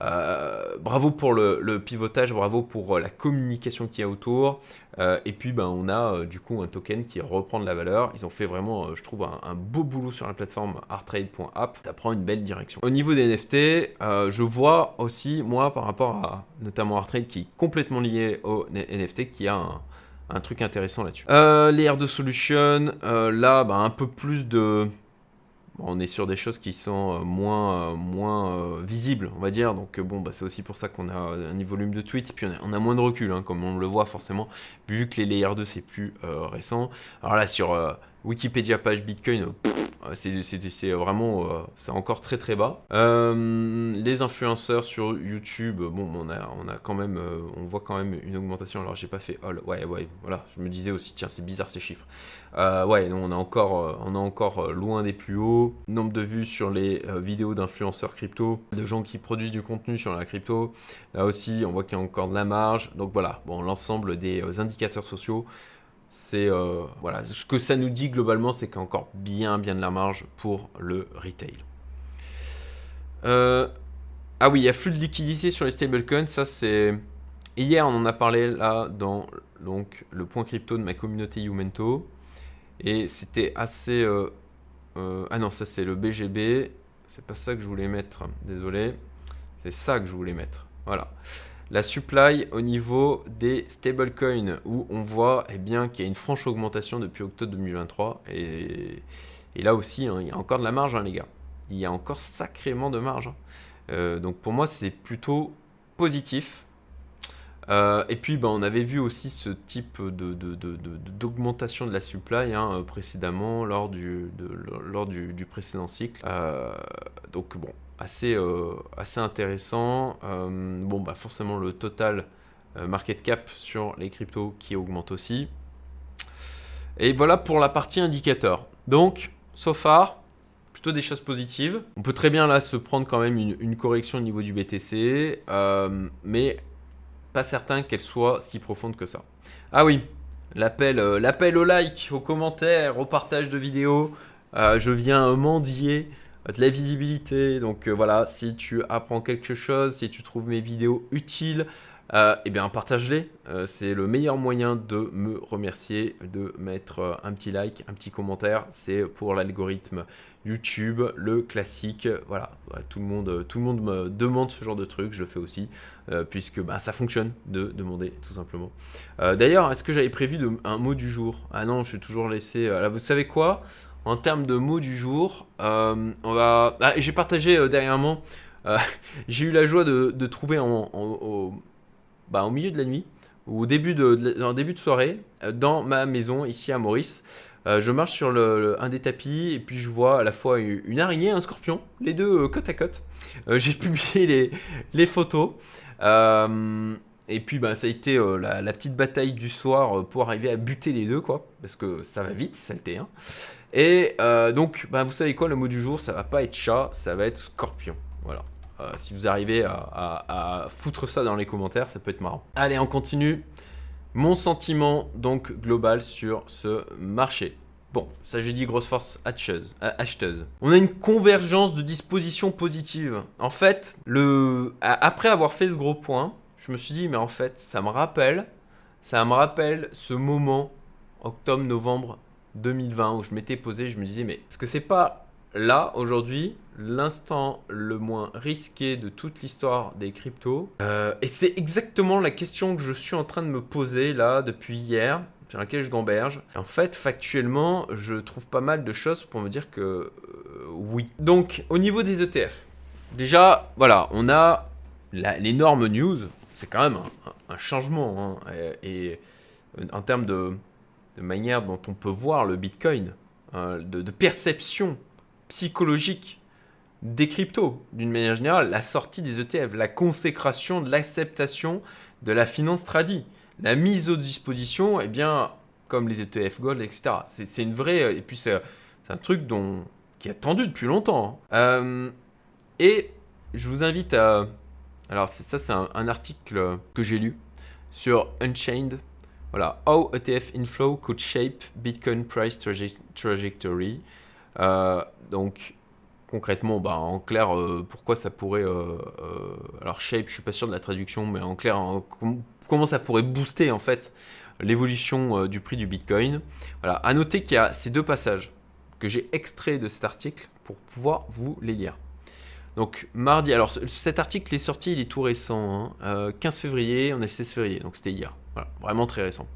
Euh, bravo pour le, pivotage, bravo pour la communication qu'il y a autour. Euh, et puis, ben, on a du coup un token qui reprend de la valeur. Ils ont fait vraiment, je trouve, un, beau boulot sur la plateforme arttrade.app. Ça prend une belle direction. Au niveau des NFT, je vois aussi, moi, par rapport à notamment Arttrade qui est complètement lié au NFT, qui a un, truc intéressant là-dessus. les R2 Solution, là, ben, un peu plus de on est sur des choses qui sont euh, moins, euh, moins euh, visibles, on va dire. Donc bon, bah, c'est aussi pour ça qu'on a un volume de tweets. Puis on a, moins de recul, hein, comme on le voit forcément, vu que les layers 2 c'est plus récent. Alors là sur Wikipédia page Bitcoin, c'est vraiment, c'est encore très très bas. les influenceurs sur YouTube, bon, on a, a quand même, on voit quand même une augmentation. Alors j'ai pas fait all, ouais, ouais, voilà. Je me disais aussi, tiens, c'est bizarre ces chiffres. ouais, on est encore, on est encore loin des plus hauts. Nombre de vues sur les vidéos d'influenceurs crypto, de gens qui produisent du contenu sur la crypto. Là aussi, on voit qu'il y a encore de la marge. Donc voilà, bon, l'ensemble des indicateurs sociaux c'est euh, voilà, ce que ça nous dit globalement, c'est qu'il y a encore bien bien de la marge pour le retail. Euh, ah oui, il y a flux de liquidité sur les stablecoins, ça c'est hier on en a parlé là dans donc le point crypto de ma communauté Youmento. Et c'était assez euh, ah non ça c'est le BGB, c'est pas ça que je voulais mettre, désolé, c'est ça que je voulais mettre. Voilà la supply au niveau des stablecoins où on voit eh bien, qu'il y a une franche augmentation depuis octobre 2023 et, là aussi hein, il y a encore de la marge hein, les gars. Il y a encore sacrément de marge hein. euh, donc pour moi c'est plutôt positif. Euh, et puis ben, on avait vu aussi ce type d'augmentation de, la supply précédemment lors du, précédent cycle. Euh, donc bon assez, euh, assez intéressant. Euh, bon, bah forcément, le total euh, market cap sur les cryptos qui augmente aussi. Et voilà pour la partie indicateur. Donc, so far, plutôt des choses positives. On peut très bien là se prendre quand même une, correction au niveau du BTC, mais pas certain qu'elle soit si profonde que ça. Ah oui, l'appel, l'appel au like, aux commentaires, au partage de vidéos. je viens mendier de la visibilité. Donc euh, voilà, si tu apprends quelque chose, si tu trouves mes vidéos utiles, euh, eh bien partage-les. Euh, c'est le meilleur moyen de me remercier, de mettre un petit like, un petit commentaire. C'est pour l'algorithme YouTube, le classique. Voilà, tout le monde, tout le monde me demande ce genre de truc. Je le fais aussi, puisque bah, ça fonctionne de demander tout simplement. D'ailleurs, est-ce que j'avais prévu un mot du jour? Ah non, je suis toujours laissé. vous savez quoi? En termes de mots du jour, euh, on va. Ah, j'ai partagé euh, dernièrement. Euh, j'ai eu la joie de, trouver bah, au, milieu de la nuit, ou au début de, en début de soirée, dans ma maison ici à Maurice. je marche sur un des tapis et puis je vois à la fois une araignée et un scorpion, les deux côte à côte. j'ai publié les, photos. Et puis bah, ça a été la, la, petite bataille du soir pour arriver à buter les deux, quoi. Parce que ça va vite, saleté. Hein. Et euh, donc, bah, vous savez quoi, le mot du jour, ça va pas être chat, ça va être scorpion. Voilà. Euh, si vous arrivez à, foutre ça dans les commentaires, ça peut être marrant. Allez, on continue. Mon sentiment donc global sur ce marché. Bon, ça j'ai dit grosse force acheteuse, acheteuse. On a une convergence de dispositions positives. En fait, après avoir fait ce gros point, je me suis dit, mais en fait, ça me rappelle, ça me rappelle ce moment, octobre-novembre 2020 où je m'étais posé, je me disais, mais est-ce que c'est pas là, aujourd'hui, l'instant le moins risqué de toute l'histoire des cryptos? Euh, Et c'est exactement la question que je suis en train de me poser là depuis hier sur laquelle je gamberge. En fait, factuellement, je trouve pas mal de choses pour me dire que euh, oui. Donc, au niveau des ETF, déjà, voilà, on a l'énorme news, c'est quand même un, changement. Hein, et, en termes de, de manière dont on peut voir le Bitcoin, hein, de, perception psychologique des cryptos, d'une manière générale, la sortie des ETF, la consécration de l'acceptation de la finance tradie, la mise aux dispositions, eh bien, comme les ETF Gold, etc. C'est une vraie... Et puis c'est un truc dont, qui est attendu depuis longtemps. Hein. Euh, et je vous invite à... Alors ça c'est un, un, article que j'ai lu sur Unchained, voilà, How ETF Inflow Could Shape Bitcoin Price Trajectory. Euh, donc, concrètement, bah, en clair, euh, pourquoi ça pourrait. Euh, alors, shape, je suis pas sûr de la traduction, mais en clair, comment ça pourrait booster en fait l'évolution du prix du Bitcoin. Voilà, à noter qu'il y a ces deux passages que j'ai extraits de cet article pour pouvoir vous les lire. Donc mardi, alors cet article est sorti, il est tout récent, 15 hein. février, on est 16 février, donc c'était hier vraiment très récent.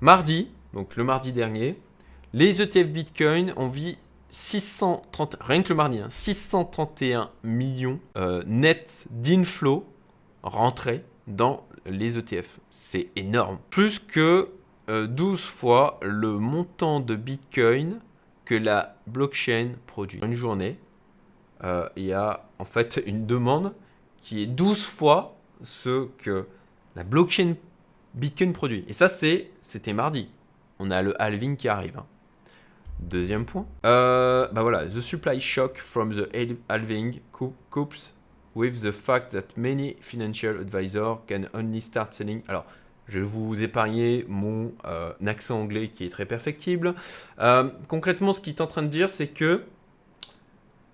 Mardi, donc le mardi dernier, les ETF Bitcoin ont vu 630, rien que le mardi, 631 hein, millions euh, net d'inflow rentrés dans les ETF. C'est énorme. Plus que 12 euh, fois le montant de Bitcoin que la blockchain produit. Une journée, euh, il y a en fait une demande qui est 12 fois ce que la blockchain Bitcoin produit. Et ça, c'est, c'était mardi. On a le halving qui arrive. Hein. Deuxième point. Euh, bah voilà, the supply shock from the halving copes with the fact that many financial advisors can only start selling. Alors, je vais vous épargner mon euh, accent anglais qui est très perfectible. Euh, concrètement, ce qu'il est en train de dire, c'est que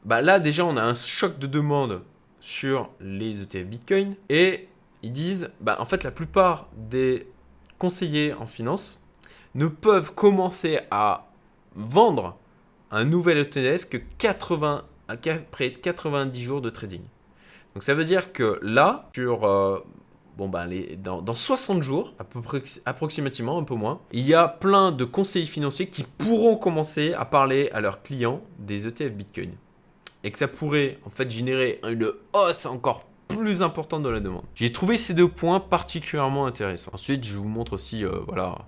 bah là, déjà, on a un choc de demande sur les ETF Bitcoin. Et ils disent, bah, en fait, la plupart des conseillers en finance ne peuvent commencer à vendre un nouvel ETF que 80, après 90 jours de trading. Donc ça veut dire que là, sur euh, bon, bah, les, dans, dans, 60 jours, à peu près, approximativement, un peu moins, il y a plein de conseillers financiers qui pourront commencer à parler à leurs clients des ETF Bitcoin. Et que ça pourrait en fait générer une hausse encore plus importante de la demande. J'ai trouvé ces deux points particulièrement intéressants. Ensuite, je vous montre aussi, euh, voilà,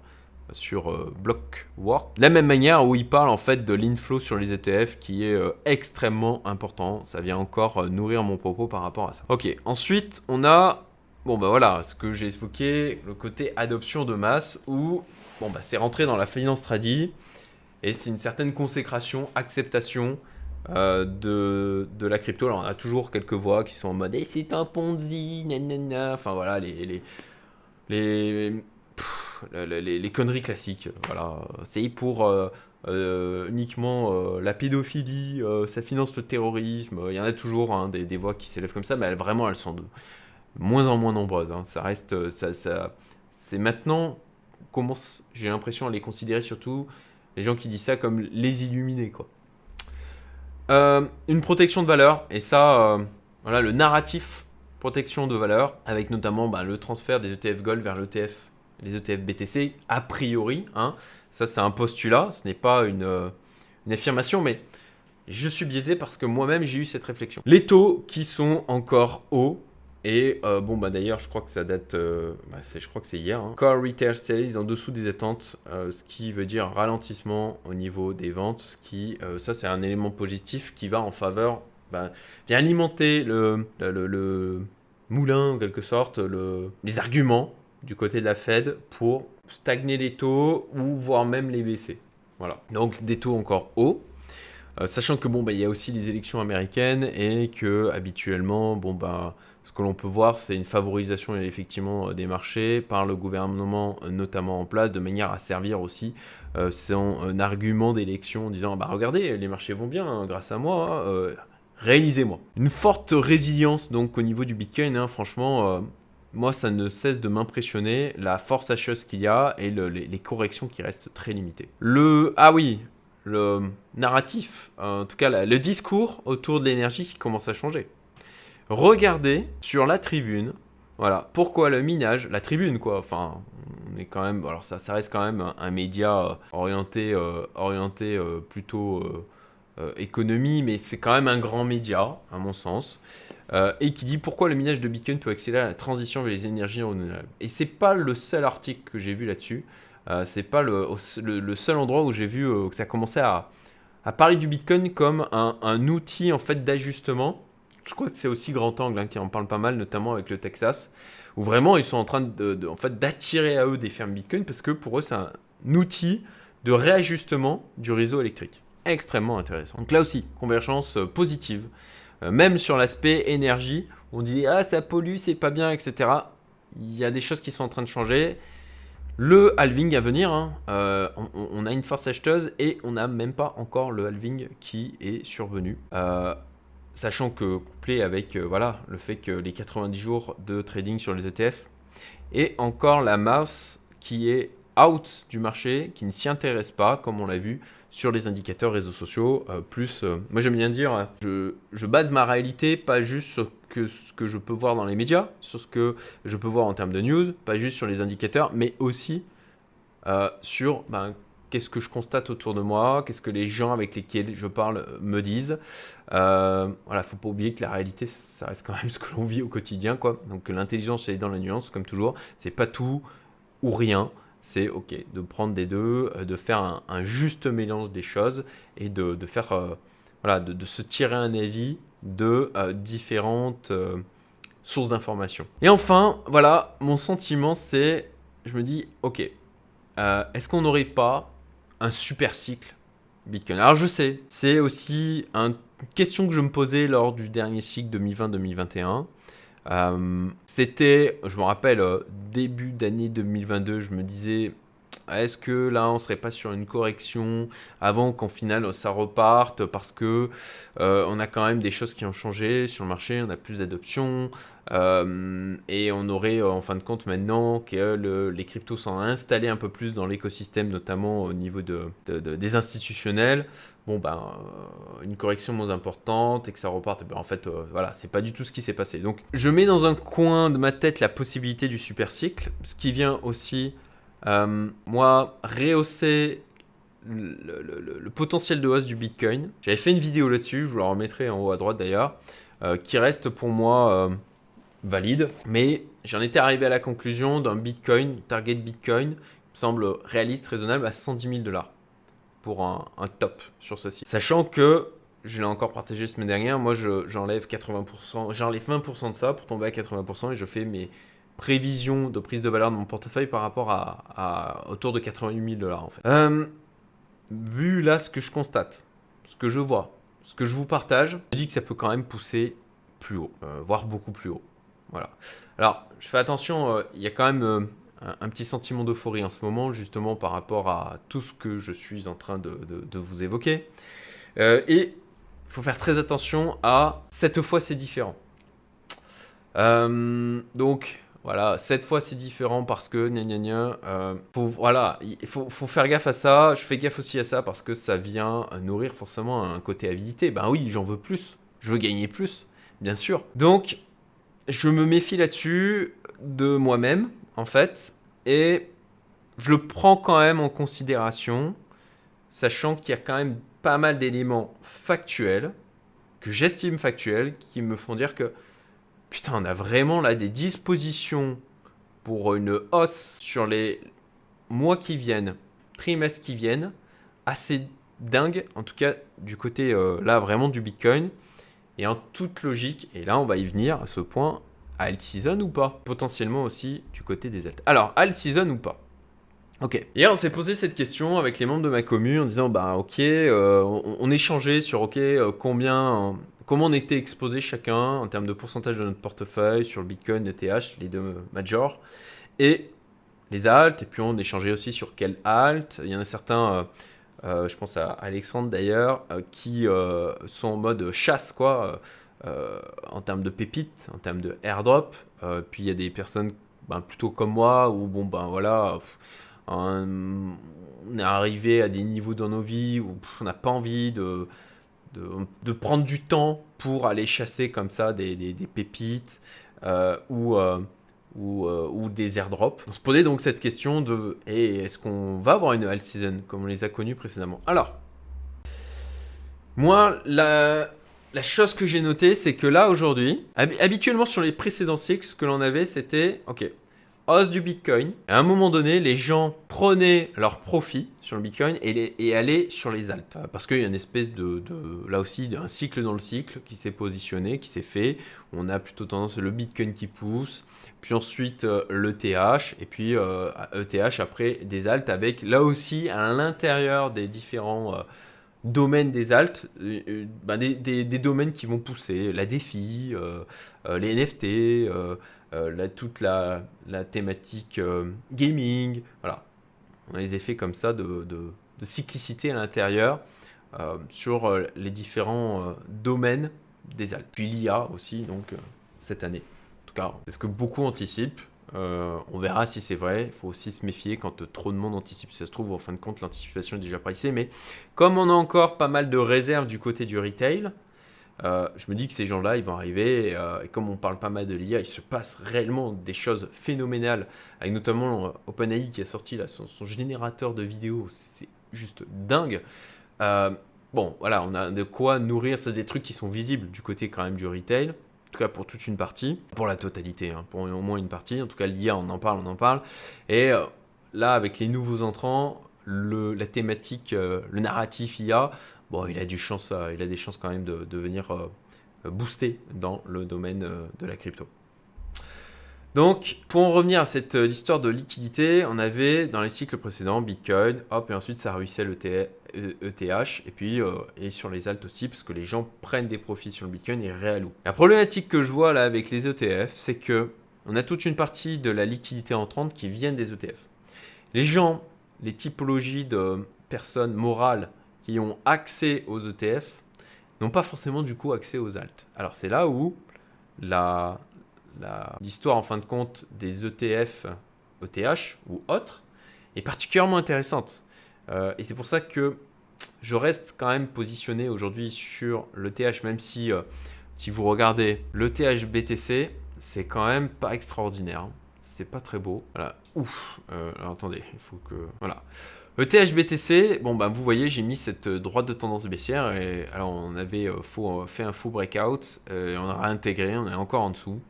sur euh, Blockwork. De la même manière où il parle en fait de l'inflow sur les ETF qui est euh, extrêmement important. Ça vient encore euh, nourrir mon propos par rapport à ça. Ok, ensuite on a, bon bah voilà, ce que j'ai évoqué, le côté adoption de masse où, bon bah c'est rentré dans la finance tradie et c'est une certaine consécration, acceptation de, de, la crypto. Alors on a toujours quelques voix qui sont en mode eh, c'est un Ponzi, nanana. Enfin voilà, les, les, les les, conneries classiques. Voilà, c'est pour euh, euh, uniquement euh, la pédophilie, ça finance le terrorisme. Il y en a toujours hein, des, voix qui s'élèvent comme ça, mais vraiment elles sont de moins en moins nombreuses. Hein. Ça reste, ça, ça c'est maintenant commence, j'ai l'impression à les considérer surtout les gens qui disent ça comme les illuminés quoi. Une protection de valeur et ça, voilà le narratif protection de valeur avec notamment bah, le transfert des ETF Gold vers les ETF BTC, a priori. Hein, ça, c'est un postulat, ce n'est pas une, euh, une, affirmation, mais je suis biaisé parce que moi-même, j'ai eu cette réflexion. Les taux qui sont encore hauts, et euh, bon, bah d'ailleurs, je crois que ça date, euh, bah, je crois que c'est hier. Hein. Core Retail Sales en dessous des attentes, ce qui veut dire ralentissement au niveau des ventes. Ce qui, ça, c'est un élément positif qui va en faveur, bah, vient alimenter le, le, moulin en quelque sorte, le, les arguments du côté de la Fed pour stagner les taux ou voire même les baisser. Voilà. Donc des taux encore hauts. Euh, sachant que bon bah, il y a aussi les élections américaines et que habituellement bon bah ce que l'on peut voir c'est une favorisation effectivement des marchés par le gouvernement notamment en place de manière à servir aussi euh, son argument d'élection en disant bah regardez les marchés vont bien hein, grâce à moi euh, réalisez-moi une forte résilience donc au niveau du Bitcoin hein, franchement moi, ça ne cesse de m'impressionner, la force acheuse qu'il y a et les, corrections qui restent très limitées. Le, ah oui, le narratif, en tout cas le discours autour de l'énergie qui commence à changer. Regardez sur la tribune, voilà, pourquoi le minage, la tribune quoi, enfin, on est quand même, alors ça, reste quand même un, média euh, orienté, euh, orienté euh, plutôt économie, mais c'est quand même un grand média, à mon sens. Et qui dit pourquoi le minage de Bitcoin peut accélérer la transition vers les énergies renouvelables. Et c'est pas le seul article que j'ai vu là-dessus. C'est pas le, seul endroit où j'ai vu que ça commençait à, à, parler du Bitcoin comme un, un outil en fait d'ajustement. Je crois que c'est aussi Grand Angle hein, qui en parle pas mal, notamment avec le Texas, où vraiment ils sont en train de, en fait d'attirer à eux des fermes Bitcoin parce que pour eux c'est un outil de réajustement du réseau électrique. Extrêmement intéressant. Donc là aussi, convergence positive. Euh, même sur l'aspect énergie, on dit ah ça pollue, c'est pas bien, etc. Il y a des choses qui sont en train de changer. Le halving à venir, hein, euh, on, a une force acheteuse et on n'a même pas encore le halving qui est survenu. Euh, sachant que couplé avec voilà, le fait que les 90 jours de trading sur les ETF et encore la masse qui est out du marché, qui ne s'y intéresse pas, comme on l'a vu, sur les indicateurs réseaux sociaux. Euh, plus, euh, moi j'aime bien dire, je, je, base ma réalité pas juste sur ce que je peux voir dans les médias, sur ce que je peux voir en termes de news, pas juste sur les indicateurs, mais aussi euh, sur ben, qu'est-ce que je constate autour de moi, qu'est-ce que les gens avec lesquels je parle me disent. Euh, voilà, faut pas oublier que la réalité, ça reste quand même ce que l'on vit au quotidien, quoi. Donc l'intelligence, c'est dans la nuance, comme toujours. C'est pas tout ou rien. c'est ok de prendre des deux, de faire un, juste mélange des choses et de, faire voilà, de, se tirer un avis de différentes sources d'informations. Et enfin, voilà, mon sentiment c'est, je me dis, ok, est-ce qu'on n'aurait pas un super cycle Bitcoin Alors je sais, c'est aussi une question que je me posais lors du dernier cycle 2020-2021. Euh, c'était, je me rappelle, euh, début d'année 2022, je me disais, est-ce que là, on serait pas sur une correction avant qu'en final ça reparte parce que euh, on a quand même des choses qui ont changé sur le marché, on a plus d'adoption et on aurait en fin de compte maintenant que les cryptos sont installés un peu plus dans l'écosystème, notamment au niveau de, des institutionnels bon ben euh, une correction moins importante et que ça reparte. Ben, en fait, euh, voilà, c'est pas du tout ce qui s'est passé. Donc, je mets dans un coin de ma tête la possibilité du super cycle, ce qui vient aussi, euh, moi, rehausser le, potentiel de hausse du Bitcoin. J'avais fait une vidéo là-dessus, je vous la remettrai en haut à droite d'ailleurs, qui reste pour moi valide, mais j'en étais arrivé à la conclusion d'un Bitcoin, target Bitcoin, me semble réaliste, raisonnable à 110 000 dollars pour un, top sur ce site. Sachant que, je l'ai encore partagé la semaine dernière, moi j'enlève 80%, j'enlève 20% de ça pour tomber à 80% et je fais mes prévisions de prise de valeur de mon portefeuille par rapport à, autour de 88 000 dollars en fait. Euh, vu là ce que je constate, ce que je vois, ce que je vous partage, je dis que ça peut quand même pousser plus haut, euh, voire beaucoup plus haut. Voilà. Alors, je fais attention, euh, il y a quand même un, petit sentiment d'euphorie en ce moment, justement par rapport à tout ce que je suis en train de, vous évoquer. Et il faut faire très attention à cette fois c'est différent. Donc voilà, cette fois c'est différent parce que gna gna gna, euh, voilà, il faut, faut, faire gaffe à ça. Je fais gaffe aussi à ça parce que ça vient nourrir forcément un côté avidité. Ben oui, j'en veux plus, je veux gagner plus, bien sûr. Donc je me méfie là-dessus de moi-même, en fait, et je le prends quand même en considération, sachant qu'il y a quand même pas mal d'éléments factuels, que j'estime factuels, qui me font dire que, putain, on a vraiment là des dispositions pour une hausse sur les mois qui viennent, trimestres qui viennent, assez dingue, en tout cas du côté euh, là vraiment du Bitcoin. Et en toute logique, et là on va y venir à ce point, alt season ou pas? Potentiellement aussi du côté des alt. Alors, alt season ou pas? Ok. Hier, on s'est posé cette question avec les membres de ma commune en disant bah ok, euh, on, échangeait sur ok euh, combien, comment on était exposé chacun en termes de pourcentage de notre portefeuille sur le Bitcoin, ETH, les deux majors et les alt. Et puis on échangeait aussi sur quel alt. Il y en a certains. Euh, je pense à Alexandre d'ailleurs, qui sont en mode chasse, quoi. Euh, en termes de pépites, en termes de airdrop. Euh, puis il y a des personnes ben, plutôt comme moi où bon ben voilà, on est arrivé à des niveaux dans nos vies où on n'a pas envie de, de, prendre du temps pour aller chasser comme ça des, des, pépites euh, ou, ou, ou, des airdrops. On se posait donc cette question de est-ce qu'on va avoir une alt season comme on les a connues précédemment? Alors, moi, la, la chose que j'ai notée, c'est que là, aujourd'hui, habituellement sur les précédents cycles, ce que l'on avait, c'était, ok, hausse du Bitcoin. À un moment donné, les gens prenaient leur profit sur le Bitcoin et, et allaient sur les altes. Euh, parce qu'il y a une espèce de, là aussi, un cycle dans le cycle qui s'est positionné, qui s'est fait. On a plutôt tendance le Bitcoin qui pousse, puis ensuite euh, l'ETH, et puis ETH euh, après des altes avec là aussi à l'intérieur des différents domaine des altes, euh, euh, bah, des, domaines qui vont pousser, la défi, euh, les NFT, la, toute la, thématique gaming, voilà. On a des effets comme ça de, cyclicité à l'intérieur sur les différents domaines des altes. Puis l'IA aussi, donc cette année. En tout cas, c'est ce que beaucoup anticipent. Euh, on verra si c'est vrai. Il faut aussi se méfier quand trop de monde anticipe. Ça se trouve, en fin de compte, l'anticipation est déjà pricée. Mais comme on a encore pas mal de réserves du côté du retail, euh, je me dis que ces gens-là, ils vont arriver. Euh, et comme on parle pas mal de l'IA, il se passe réellement des choses phénoménales. Avec notamment OpenAI qui a sorti son, générateur de vidéos. C'est juste dingue. bon, voilà, on a de quoi nourrir. C'est des trucs qui sont visibles du côté quand même du retail. En tout cas pour toute une partie, pour la totalité, hein, pour au moins une partie. En tout cas, l'IA, on en parle, on en parle. Et euh, là, avec les nouveaux entrants, la thématique, euh, le narratif IA, bon, il a, des chances quand même de, venir booster dans le domaine de la crypto. Donc, pour en revenir à cette euh, histoire de liquidité, on avait dans les cycles précédents Bitcoin, hop, et ensuite ça ruisselle ETH, e et puis euh, et sur les alts aussi, parce que les gens prennent des profits sur le Bitcoin et réallouent. La problématique que je vois là avec les ETF, c'est que on a toute une partie de la liquidité entrante qui vient des ETF. Les gens, les typologies de personnes morales qui ont accès aux ETF, n'ont pas forcément du coup accès aux alts. Alors c'est là où la, l'histoire en fin de compte des ETF, ETH ou autres est particulièrement intéressante. Euh, et c'est pour ça que je reste quand même positionné aujourd'hui sur l'ETH, même si, euh, si vous regardez l'ETH BTC, c'est quand même pas extraordinaire. Hein. C'est pas très beau. Voilà. Ouf. Euh, attendez, il faut que. Voilà. ETH BTC, bon bah vous voyez, j'ai mis cette droite de tendance baissière et alors on avait fait un faux breakout, et on a réintégré, on est encore en dessous.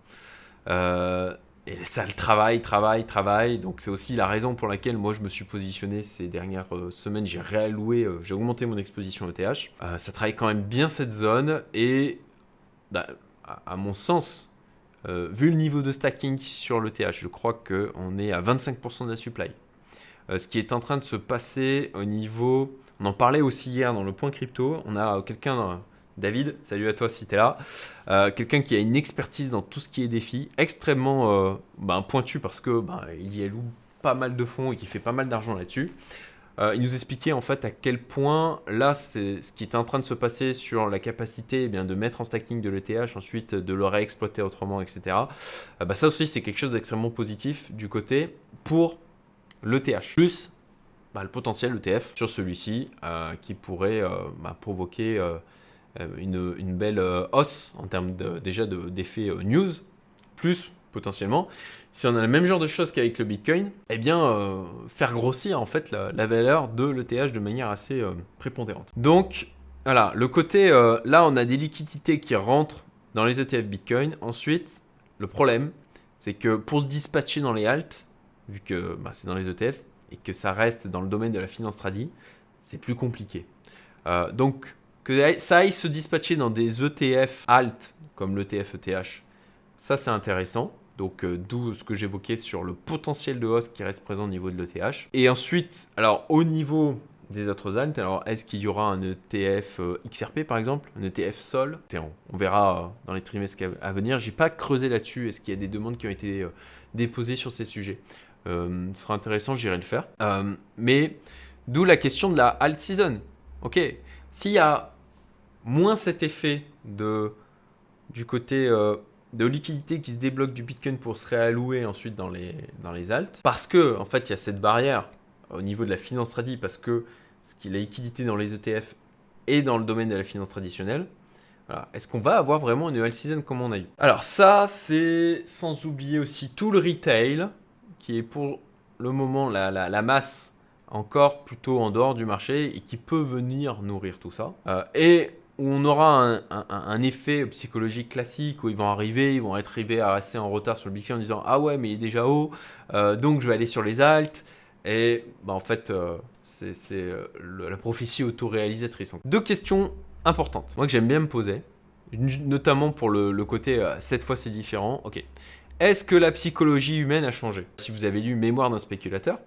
Euh, et ça le travail, travail, travail. Donc c'est aussi la raison pour laquelle moi je me suis positionné ces dernières euh, semaines. J'ai réalloué, euh, j'ai augmenté mon exposition ETH. ça travaille quand même bien cette zone. Et bah, à, mon sens, vu le niveau de stacking sur l'ETH, je crois qu'on est à 25% de la supply. Ce qui est en train de se passer au niveau... On en parlait aussi hier dans le point crypto. On a quelqu'un David, salut à toi si tu es là. Euh, quelqu'un qui a une expertise dans tout ce qui est défi, extrêmement euh, ben, pointu parce que ben, il y alloue pas mal de fonds et qui fait pas mal d'argent là-dessus. Euh, il nous expliquait en fait à quel point là, c'est ce qui est en train de se passer sur la capacité eh bien, de mettre en stacking de l'ETH, ensuite de le réexploiter autrement, etc. Bah, ça aussi, c'est quelque chose d'extrêmement positif du côté pour l'ETH. Plus bah, le potentiel ETF sur celui-ci qui pourrait bah, provoquer euh, une, belle euh, hausse en termes déjà d'effet euh, news, plus potentiellement, si on a le même genre de choses qu'avec le Bitcoin, eh bien, faire grossir en fait la, valeur de l'ETH de manière assez prépondérante. Donc, voilà, le côté, là, on a des liquidités qui rentrent dans les ETF Bitcoin. Ensuite, le problème, c'est que pour se dispatcher dans les alts, vu que bah, c'est dans les ETF et que ça reste dans le domaine de la finance tradie, c'est plus compliqué. donc, que ça aille se dispatcher dans des ETF alt, comme l'ETF ETH, ça c'est intéressant. Donc euh, d'où ce que j'évoquais sur le potentiel de hausse qui reste présent au niveau de l'ETH. Et ensuite, alors au niveau des autres alt, alors est-ce qu'il y aura un ETF euh, XRP par exemple, un ETF Sol? On verra euh, dans les trimestres à venir. J'ai pas creusé là-dessus. Est-ce qu'il y a des demandes qui ont été déposées sur ces sujets? Ce sera intéressant, j'irai le faire. mais d'où la question de la alt season. Ok, s'il y a moins cet effet de, du côté euh, de liquidité qui se débloque du Bitcoin pour se réallouer ensuite dans les, dans les alts, parce que en fait il y a cette barrière au niveau de la finance tradie, parce que ce qui, la liquidité dans les ETF est dans le domaine de la finance traditionnelle. Est-ce qu'on va avoir vraiment une all season comme on a eu? Alors ça, c'est sans oublier aussi tout le retail, qui est pour le moment la, masse encore plutôt en dehors du marché et qui peut venir nourrir tout ça. Euh, et on aura un, effet psychologique classique où ils vont arriver, ils vont être arrivés à rester en retard sur le Bitcoin en disant ah ouais mais il est déjà haut, euh, donc je vais aller sur les alts. Et bah, en fait euh, c'est la prophétie auto-réalisatrice. Deux questions importantes, moi que j'aime bien me poser, notamment pour le, le côté cette fois c'est différent. Ok, est-ce que la psychologie humaine a changé? Si vous avez lu Mémoire d'un spéculateur,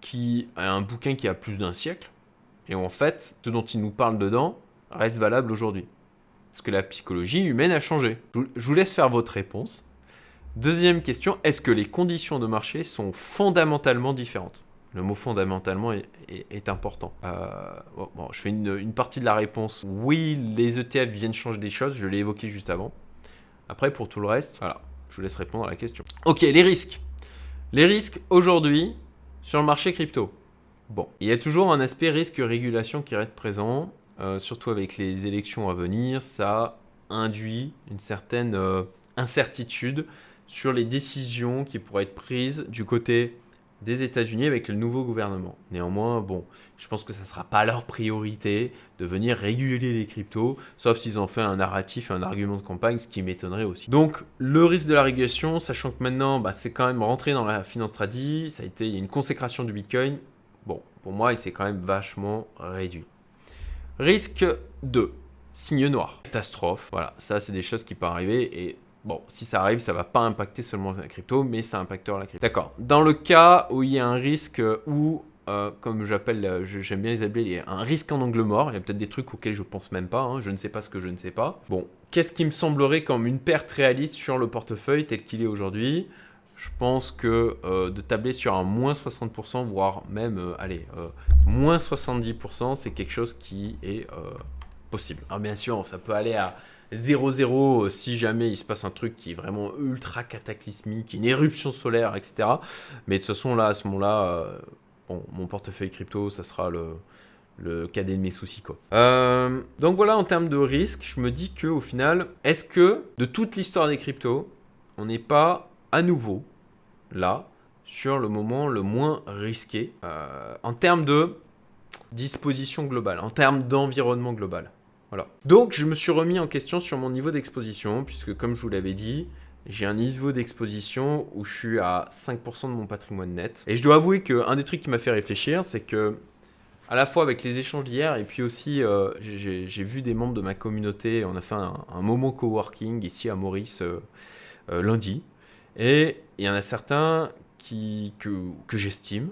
qui a un bouquin qui a plus d'un siècle, et en fait, ce dont il nous parle dedans reste valable aujourd'hui. Parce que la psychologie humaine a changé? Je vous laisse faire votre réponse. Deuxième question, est-ce que les conditions de marché sont fondamentalement différentes? Le mot fondamentalement est, important. Euh, bon, je fais une, une, partie de la réponse. Oui, les ETF viennent changer des choses, je l'ai évoqué juste avant. Après, pour tout le reste, voilà, je vous laisse répondre à la question. Ok, les risques. Les risques, aujourd'hui, sur le marché crypto, bon, il y a toujours un aspect risque-régulation qui reste présent, euh, surtout avec les élections à venir. Ça induit une certaine euh, incertitude sur les décisions qui pourraient être prises du côté des États-Unis avec le nouveau gouvernement. Néanmoins, bon, je pense que ça ne sera pas leur priorité de venir réguler les cryptos, sauf s'ils ont fait un narratif, un argument de campagne, ce qui m'étonnerait aussi. Donc, le risque de la régulation, sachant que maintenant, bah, c'est quand même rentré dans la finance tradie, ça a été une consécration du Bitcoin. Bon, pour moi, il s'est quand même vachement réduit. Risque 2, signe noir, catastrophe. Voilà, ça, c'est des choses qui peuvent arriver et Bon, si ça arrive, ça va pas impacter seulement la crypto, mais ça impactera la crypto. D'accord. Dans le cas où il y a un risque où, euh, comme j'appelle, euh, j'aime bien les appeler, un risque en angle mort. Il y a peut-être des trucs auxquels je pense même pas. Hein. je ne sais pas ce que je ne sais pas. Bon, qu'est-ce qui me semblerait comme une perte réaliste sur le portefeuille tel qu'il est aujourd'hui? Je pense que euh, de tabler sur un moins 60%, voire même, allez, moins 70%, c'est quelque chose qui est possible. Alors bien sûr, ça peut aller à 0-0 si jamais il se passe un truc qui est vraiment ultra cataclysmique, une éruption solaire, etc. Mais de toute façon, là, à ce moment-là, euh, mon portefeuille crypto, ça sera le, cadet de mes soucis. Euh, donc voilà, en termes de risque, je me dis que au final, est-ce que de toute l'histoire des cryptos, on n'est pas à nouveau là sur le moment le moins risqué euh, en termes de disposition globale, en termes d'environnement global? Donc je me suis remis en question sur mon niveau d'exposition, puisque comme je vous l'avais dit, j'ai un niveau d'exposition où je suis à 5% de mon patrimoine net. Et je dois avouer qu'un des trucs qui m'a fait réfléchir, c'est que à la fois avec les échanges d'hier et puis aussi euh, j'ai vu des membres de ma communauté, on a fait un, moment coworking ici à Maurice euh, euh, lundi. Et il y en a certains que j'estime,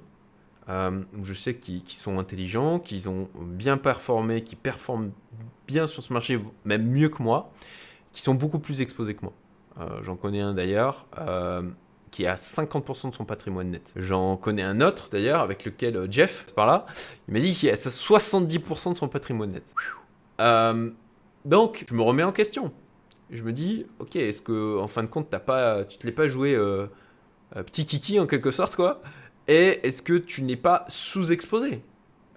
euh, je sais qu'ils sont intelligents, qu'ils ont bien performé, qui performent bien sur ce marché, même mieux que moi, qui sont beaucoup plus exposés que moi. Euh, j'en connais un d'ailleurs euh, qui a 50% de son patrimoine net. J'en connais un autre d'ailleurs avec lequel Jeff, par là, il m'a dit qu'il a 70% de son patrimoine net. donc, je me remets en question. Je me dis, ok, est-ce que en fin de compte, as pas, tu te l'es pas joué petit kiki en quelque sorte, quoi? Et est-ce que tu n'es pas sous-exposé?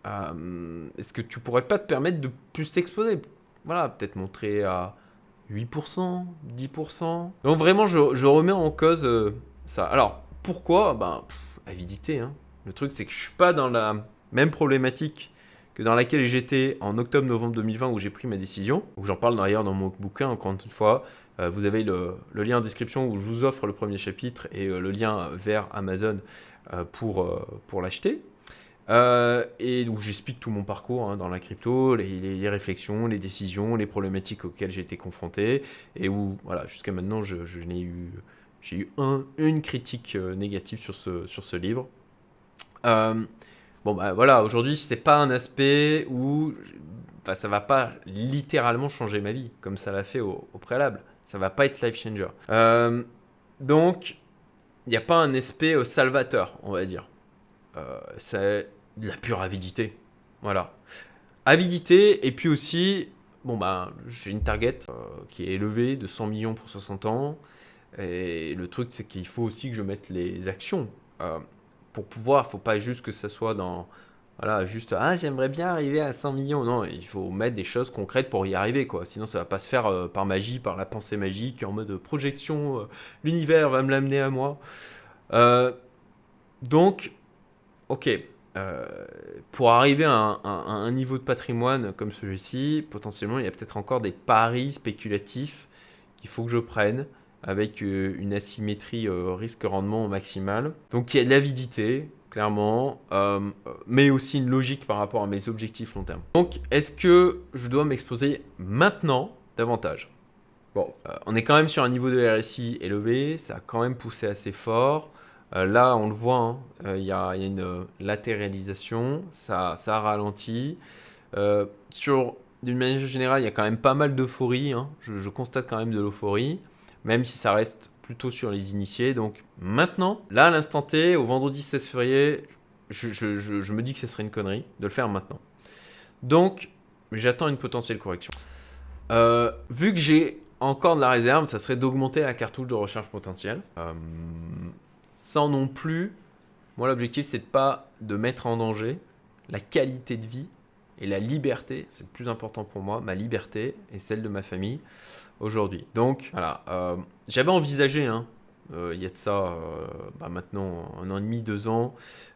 Euh, Est-ce que tu pourrais pas te permettre de plus t'exposer? Voilà, peut-être montrer à 8%, 10%. Donc vraiment, je, remets en cause euh, ça. Alors, pourquoi? Ben, avidité. Hein. Le truc, c'est que je suis pas dans la même problématique que dans laquelle j'étais en octobre-novembre 2020 où j'ai pris ma décision, où j'en parle d'ailleurs dans mon bouquin, encore une fois. Euh, vous avez le, lien en description où je vous offre le premier chapitre et le lien vers Amazon euh, pour, euh, pour l'acheter. Euh, et donc j'explique tout mon parcours hein, dans la crypto, les, réflexions, les décisions, les problématiques auxquelles j'ai été confronté, et où voilà, jusqu'à maintenant je n'ai eu, j'ai eu un, une critique négative sur ce, sur ce livre. Bon bah voilà, aujourd'hui c'est pas un aspect où ça va pas littéralement changer ma vie comme ça l'a fait au, préalable. Ça va pas être life changer. donc il n'y a pas un aspect euh, salvateur, on va dire. Euh, c'est de la pure avidité. Voilà. Avidité, et puis aussi, bon ben, j'ai une target euh, qui est élevée de 100 millions pour 60 ans. Et le truc, c'est qu'il faut aussi que je mette les actions. Pour pouvoir, il faut pas juste que ça soit dans voilà, juste, ah, j'aimerais bien arriver à 100 millions. Non, il faut mettre des choses concrètes pour y arriver, quoi. Sinon, ça va pas se faire euh, par magie, par la pensée magique, en mode projection, euh, l'univers va me l'amener à moi. Euh, donc, ok, pour arriver à un, niveau de patrimoine comme celui-ci, potentiellement, il y a peut-être encore des paris spéculatifs qu'il faut que je prenne avec une asymétrie risque-rendement maximale. Donc, il y a de l'avidité, clairement, euh, mais aussi une logique par rapport à mes objectifs long terme. Donc, est-ce que je dois m'exposer maintenant davantage? Bon, euh, on est quand même sur un niveau de RSI élevé, ça a quand même poussé assez fort. Euh, là, on le voit, hein, il y, a une latéralisation, ça, ça ralentit. sur, d'une manière générale, il y a quand même pas mal d'euphorie. Hein. Je, constate quand même de l'euphorie, même si ça reste plutôt sur les initiés. Donc maintenant, là à l'instant T, au vendredi 16 février, je, me dis que ce serait une connerie de le faire maintenant. Donc j'attends une potentielle correction. Euh, vu que j'ai encore de la réserve, ça serait d'augmenter la cartouche de recherche potentielle. Euh, sans non plus, moi l'objectif c'est de pas de mettre en danger la qualité de vie et la liberté, c'est le plus important pour moi, ma liberté et celle de ma famille aujourd'hui. Donc voilà, euh, j'avais envisagé hein, il y a de ça bah, maintenant un an et demi, deux ans,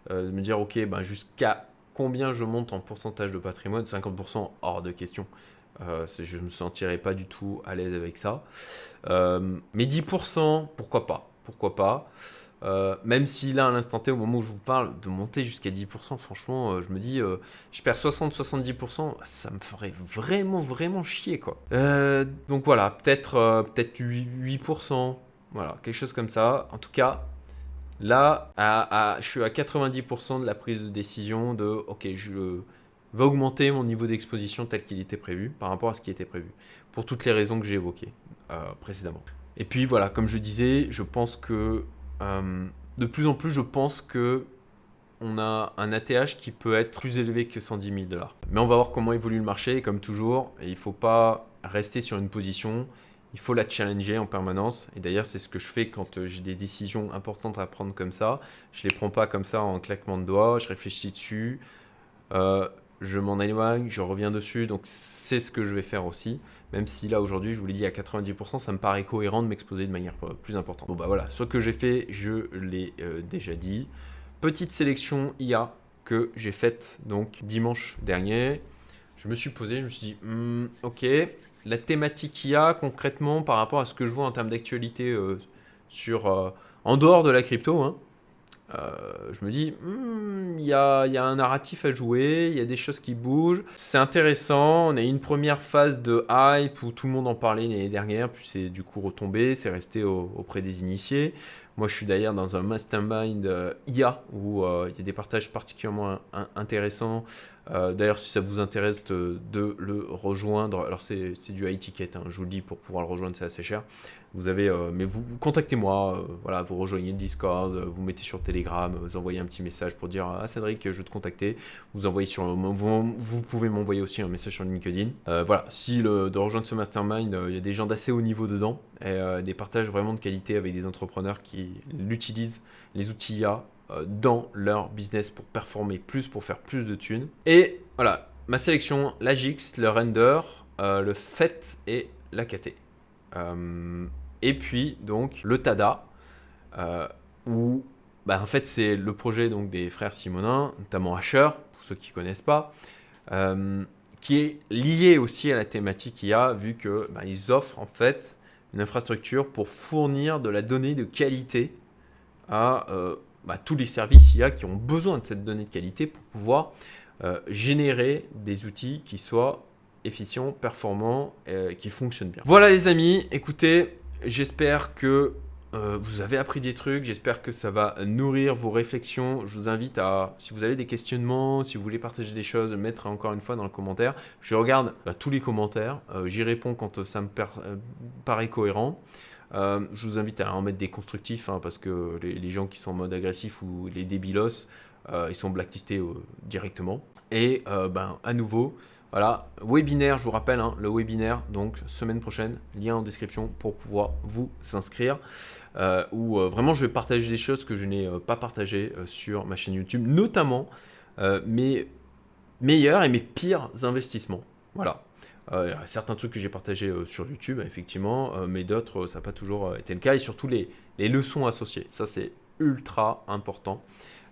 de me dire ok, bah, jusqu'à combien je monte en pourcentage de patrimoine? 50% hors de question. je ne me sentirais pas du tout à l'aise avec ça. mais 10%, pourquoi pas? Pourquoi pas? Euh, même si là, à l'instant T, au moment où je vous parle, de monter jusqu'à 10%, franchement, euh, je me dis, euh, je perds 60-70%, ça me ferait vraiment, vraiment chier, quoi. donc voilà, peut-être peut-être 8%, voilà, quelque chose comme ça. En tout cas, là, je suis à 90% de la prise de décision de, ok, je vais augmenter mon niveau d'exposition tel qu'il était prévu, par rapport à ce qui était prévu, pour toutes les raisons que j'ai évoquées précédemment. Et puis voilà, comme je disais, je pense que euh, de plus en plus, je pense que on a un ATH qui peut être plus élevé que 110 000 dollars. Mais on va voir comment évolue le marché. comme toujours, il ne faut pas rester sur une position. Il faut la challenger en permanence. Et d'ailleurs, c'est ce que je fais quand euh, j'ai des décisions importantes à prendre comme ça. Je ne les prends pas comme ça en claquement de doigts. Je réfléchis dessus. Euh, je m'en éloigne, je reviens dessus. Donc c'est ce que je vais faire aussi. Même si là aujourd'hui, je vous l'ai dit à 90%, ça me paraît cohérent de m'exposer de manière plus importante. Bon bah voilà, ce que j'ai fait, je l'ai euh, déjà dit. Petite sélection IA que j'ai faite donc dimanche dernier. Je me suis posé, je me suis dit, hmm, ok, la thématique IA concrètement par rapport à ce que je vois en termes d'actualité euh, sur euh, en dehors de la crypto, hein, euh, je me dis, hmm, il y, a, un narratif à jouer, il y a des choses qui bougent. C'est intéressant. On a eu une première phase de hype où tout le monde en parlait l'année dernière, puis c'est du coup retombé, c'est resté auprès des initiés. Moi, je suis d'ailleurs dans un mastermind euh, IA où euh, il y a des partages particulièrement intéressants. D'ailleurs, si ça vous intéresse de, le rejoindre, alors c'est du high ticket, hein, je vous le dis, pour pouvoir le rejoindre, c'est assez cher. Vous avez, euh, mais vous, contactez-moi, euh, voilà, vous rejoignez le Discord, euh, vous mettez sur Telegram, vous envoyez un petit message pour dire ah Cédric, je veux te contacter. Vous envoyez sur, vous, vous pouvez m'envoyer aussi un message sur LinkedIn. voilà, si de rejoindre ce mastermind, il y a des gens d'assez haut niveau dedans et des partages vraiment de qualité avec des entrepreneurs qui l'utilisent, les outils IA dans leur business pour performer plus, pour faire plus de thunes. Et voilà, ma sélection, la GX, le render, le FET et la KT. Et puis, donc, le TADA, euh, où, bah, en fait, c'est le projet donc, des frères Simonin, notamment Asher, pour ceux qui ne connaissent pas, euh, qui est lié aussi à la thématique IA, vu qu'ils bah, offrent, en fait, une infrastructure pour fournir de la donnée de qualité à euh, bah, tous les services IA qui ont besoin de cette donnée de qualité pour pouvoir générer des outils qui soient efficients, performants, qui fonctionnent bien. Voilà les amis, écoutez, J'espère que euh, vous avez appris des trucs, j'espère que ça va nourrir vos réflexions. Je vous invite à, si vous avez des questionnements, si vous voulez partager des choses, mettre encore une fois dans le commentaire. Je regarde bah, tous les commentaires, euh, j'y réponds quand ça me euh, paraît cohérent. Je vous invite à en mettre des constructifs hein, parce que les, gens qui sont en mode agressif ou les débilos, ils sont blacklistés directement. Et ben, à nouveau, voilà, webinaire, je vous rappelle, hein, le webinaire, donc semaine prochaine, lien en description pour pouvoir vous inscrire. Euh, où euh, vraiment je vais partager des choses que je n'ai euh, pas partagées sur ma chaîne YouTube, notamment mes meilleurs et mes pires investissements. Voilà. Il y a certains trucs que j'ai partagés sur YouTube, effectivement, mais d'autres, ça n'a pas toujours été le cas, et surtout les, les leçons associées. Ça, c'est ultra important.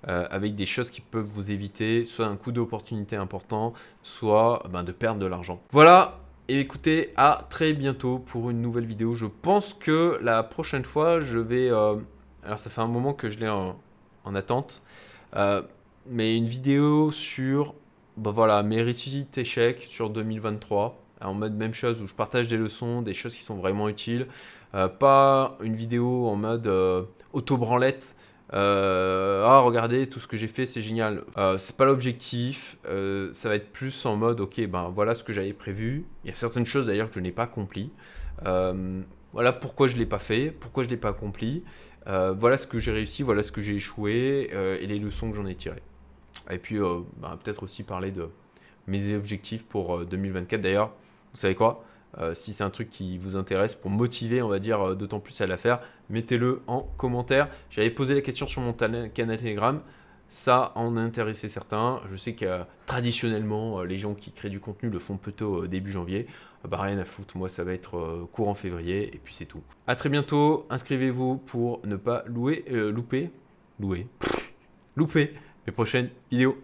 Euh, avec des choses qui peuvent vous éviter soit un coup d'opportunité important, soit ben, de perdre de l'argent. Voilà, et écoutez, à très bientôt pour une nouvelle vidéo. Je pense que la prochaine fois, je vais... Euh, alors ça fait un moment que je l'ai en, attente, euh, mais une vidéo sur ben voilà, mes réussites échecs sur 2023 en mode même chose où je partage des leçons, des choses qui sont vraiment utiles. pas une vidéo en mode auto-branlette euh, ah regardez tout ce que j'ai fait c'est génial. Euh, c'est pas l'objectif euh, ça va être plus en mode ok ben voilà ce que j'avais prévu. Il y a certaines choses d'ailleurs que je n'ai pas accompli. Voilà pourquoi je l'ai pas fait pourquoi je l'ai pas accompli. Voilà ce que j'ai réussi voilà ce que j'ai échoué et les leçons que j'en ai tirées et puis ben, peut-être aussi parler de mes objectifs pour 2024 d'ailleurs vous savez quoi? Euh, si c'est un truc qui vous intéresse pour motiver, on va dire, euh, d'autant plus à la faire, mettez-le en commentaire. J'avais posé la question sur mon canal Telegram. Ça en a intéressé certains. Je sais que traditionnellement, les gens qui créent du contenu le font plutôt début janvier. Bah rien à foutre, moi ça va être courant février et puis c'est tout. A très bientôt, inscrivez-vous pour ne pas louer, louper, louer, louper mes prochaines vidéos.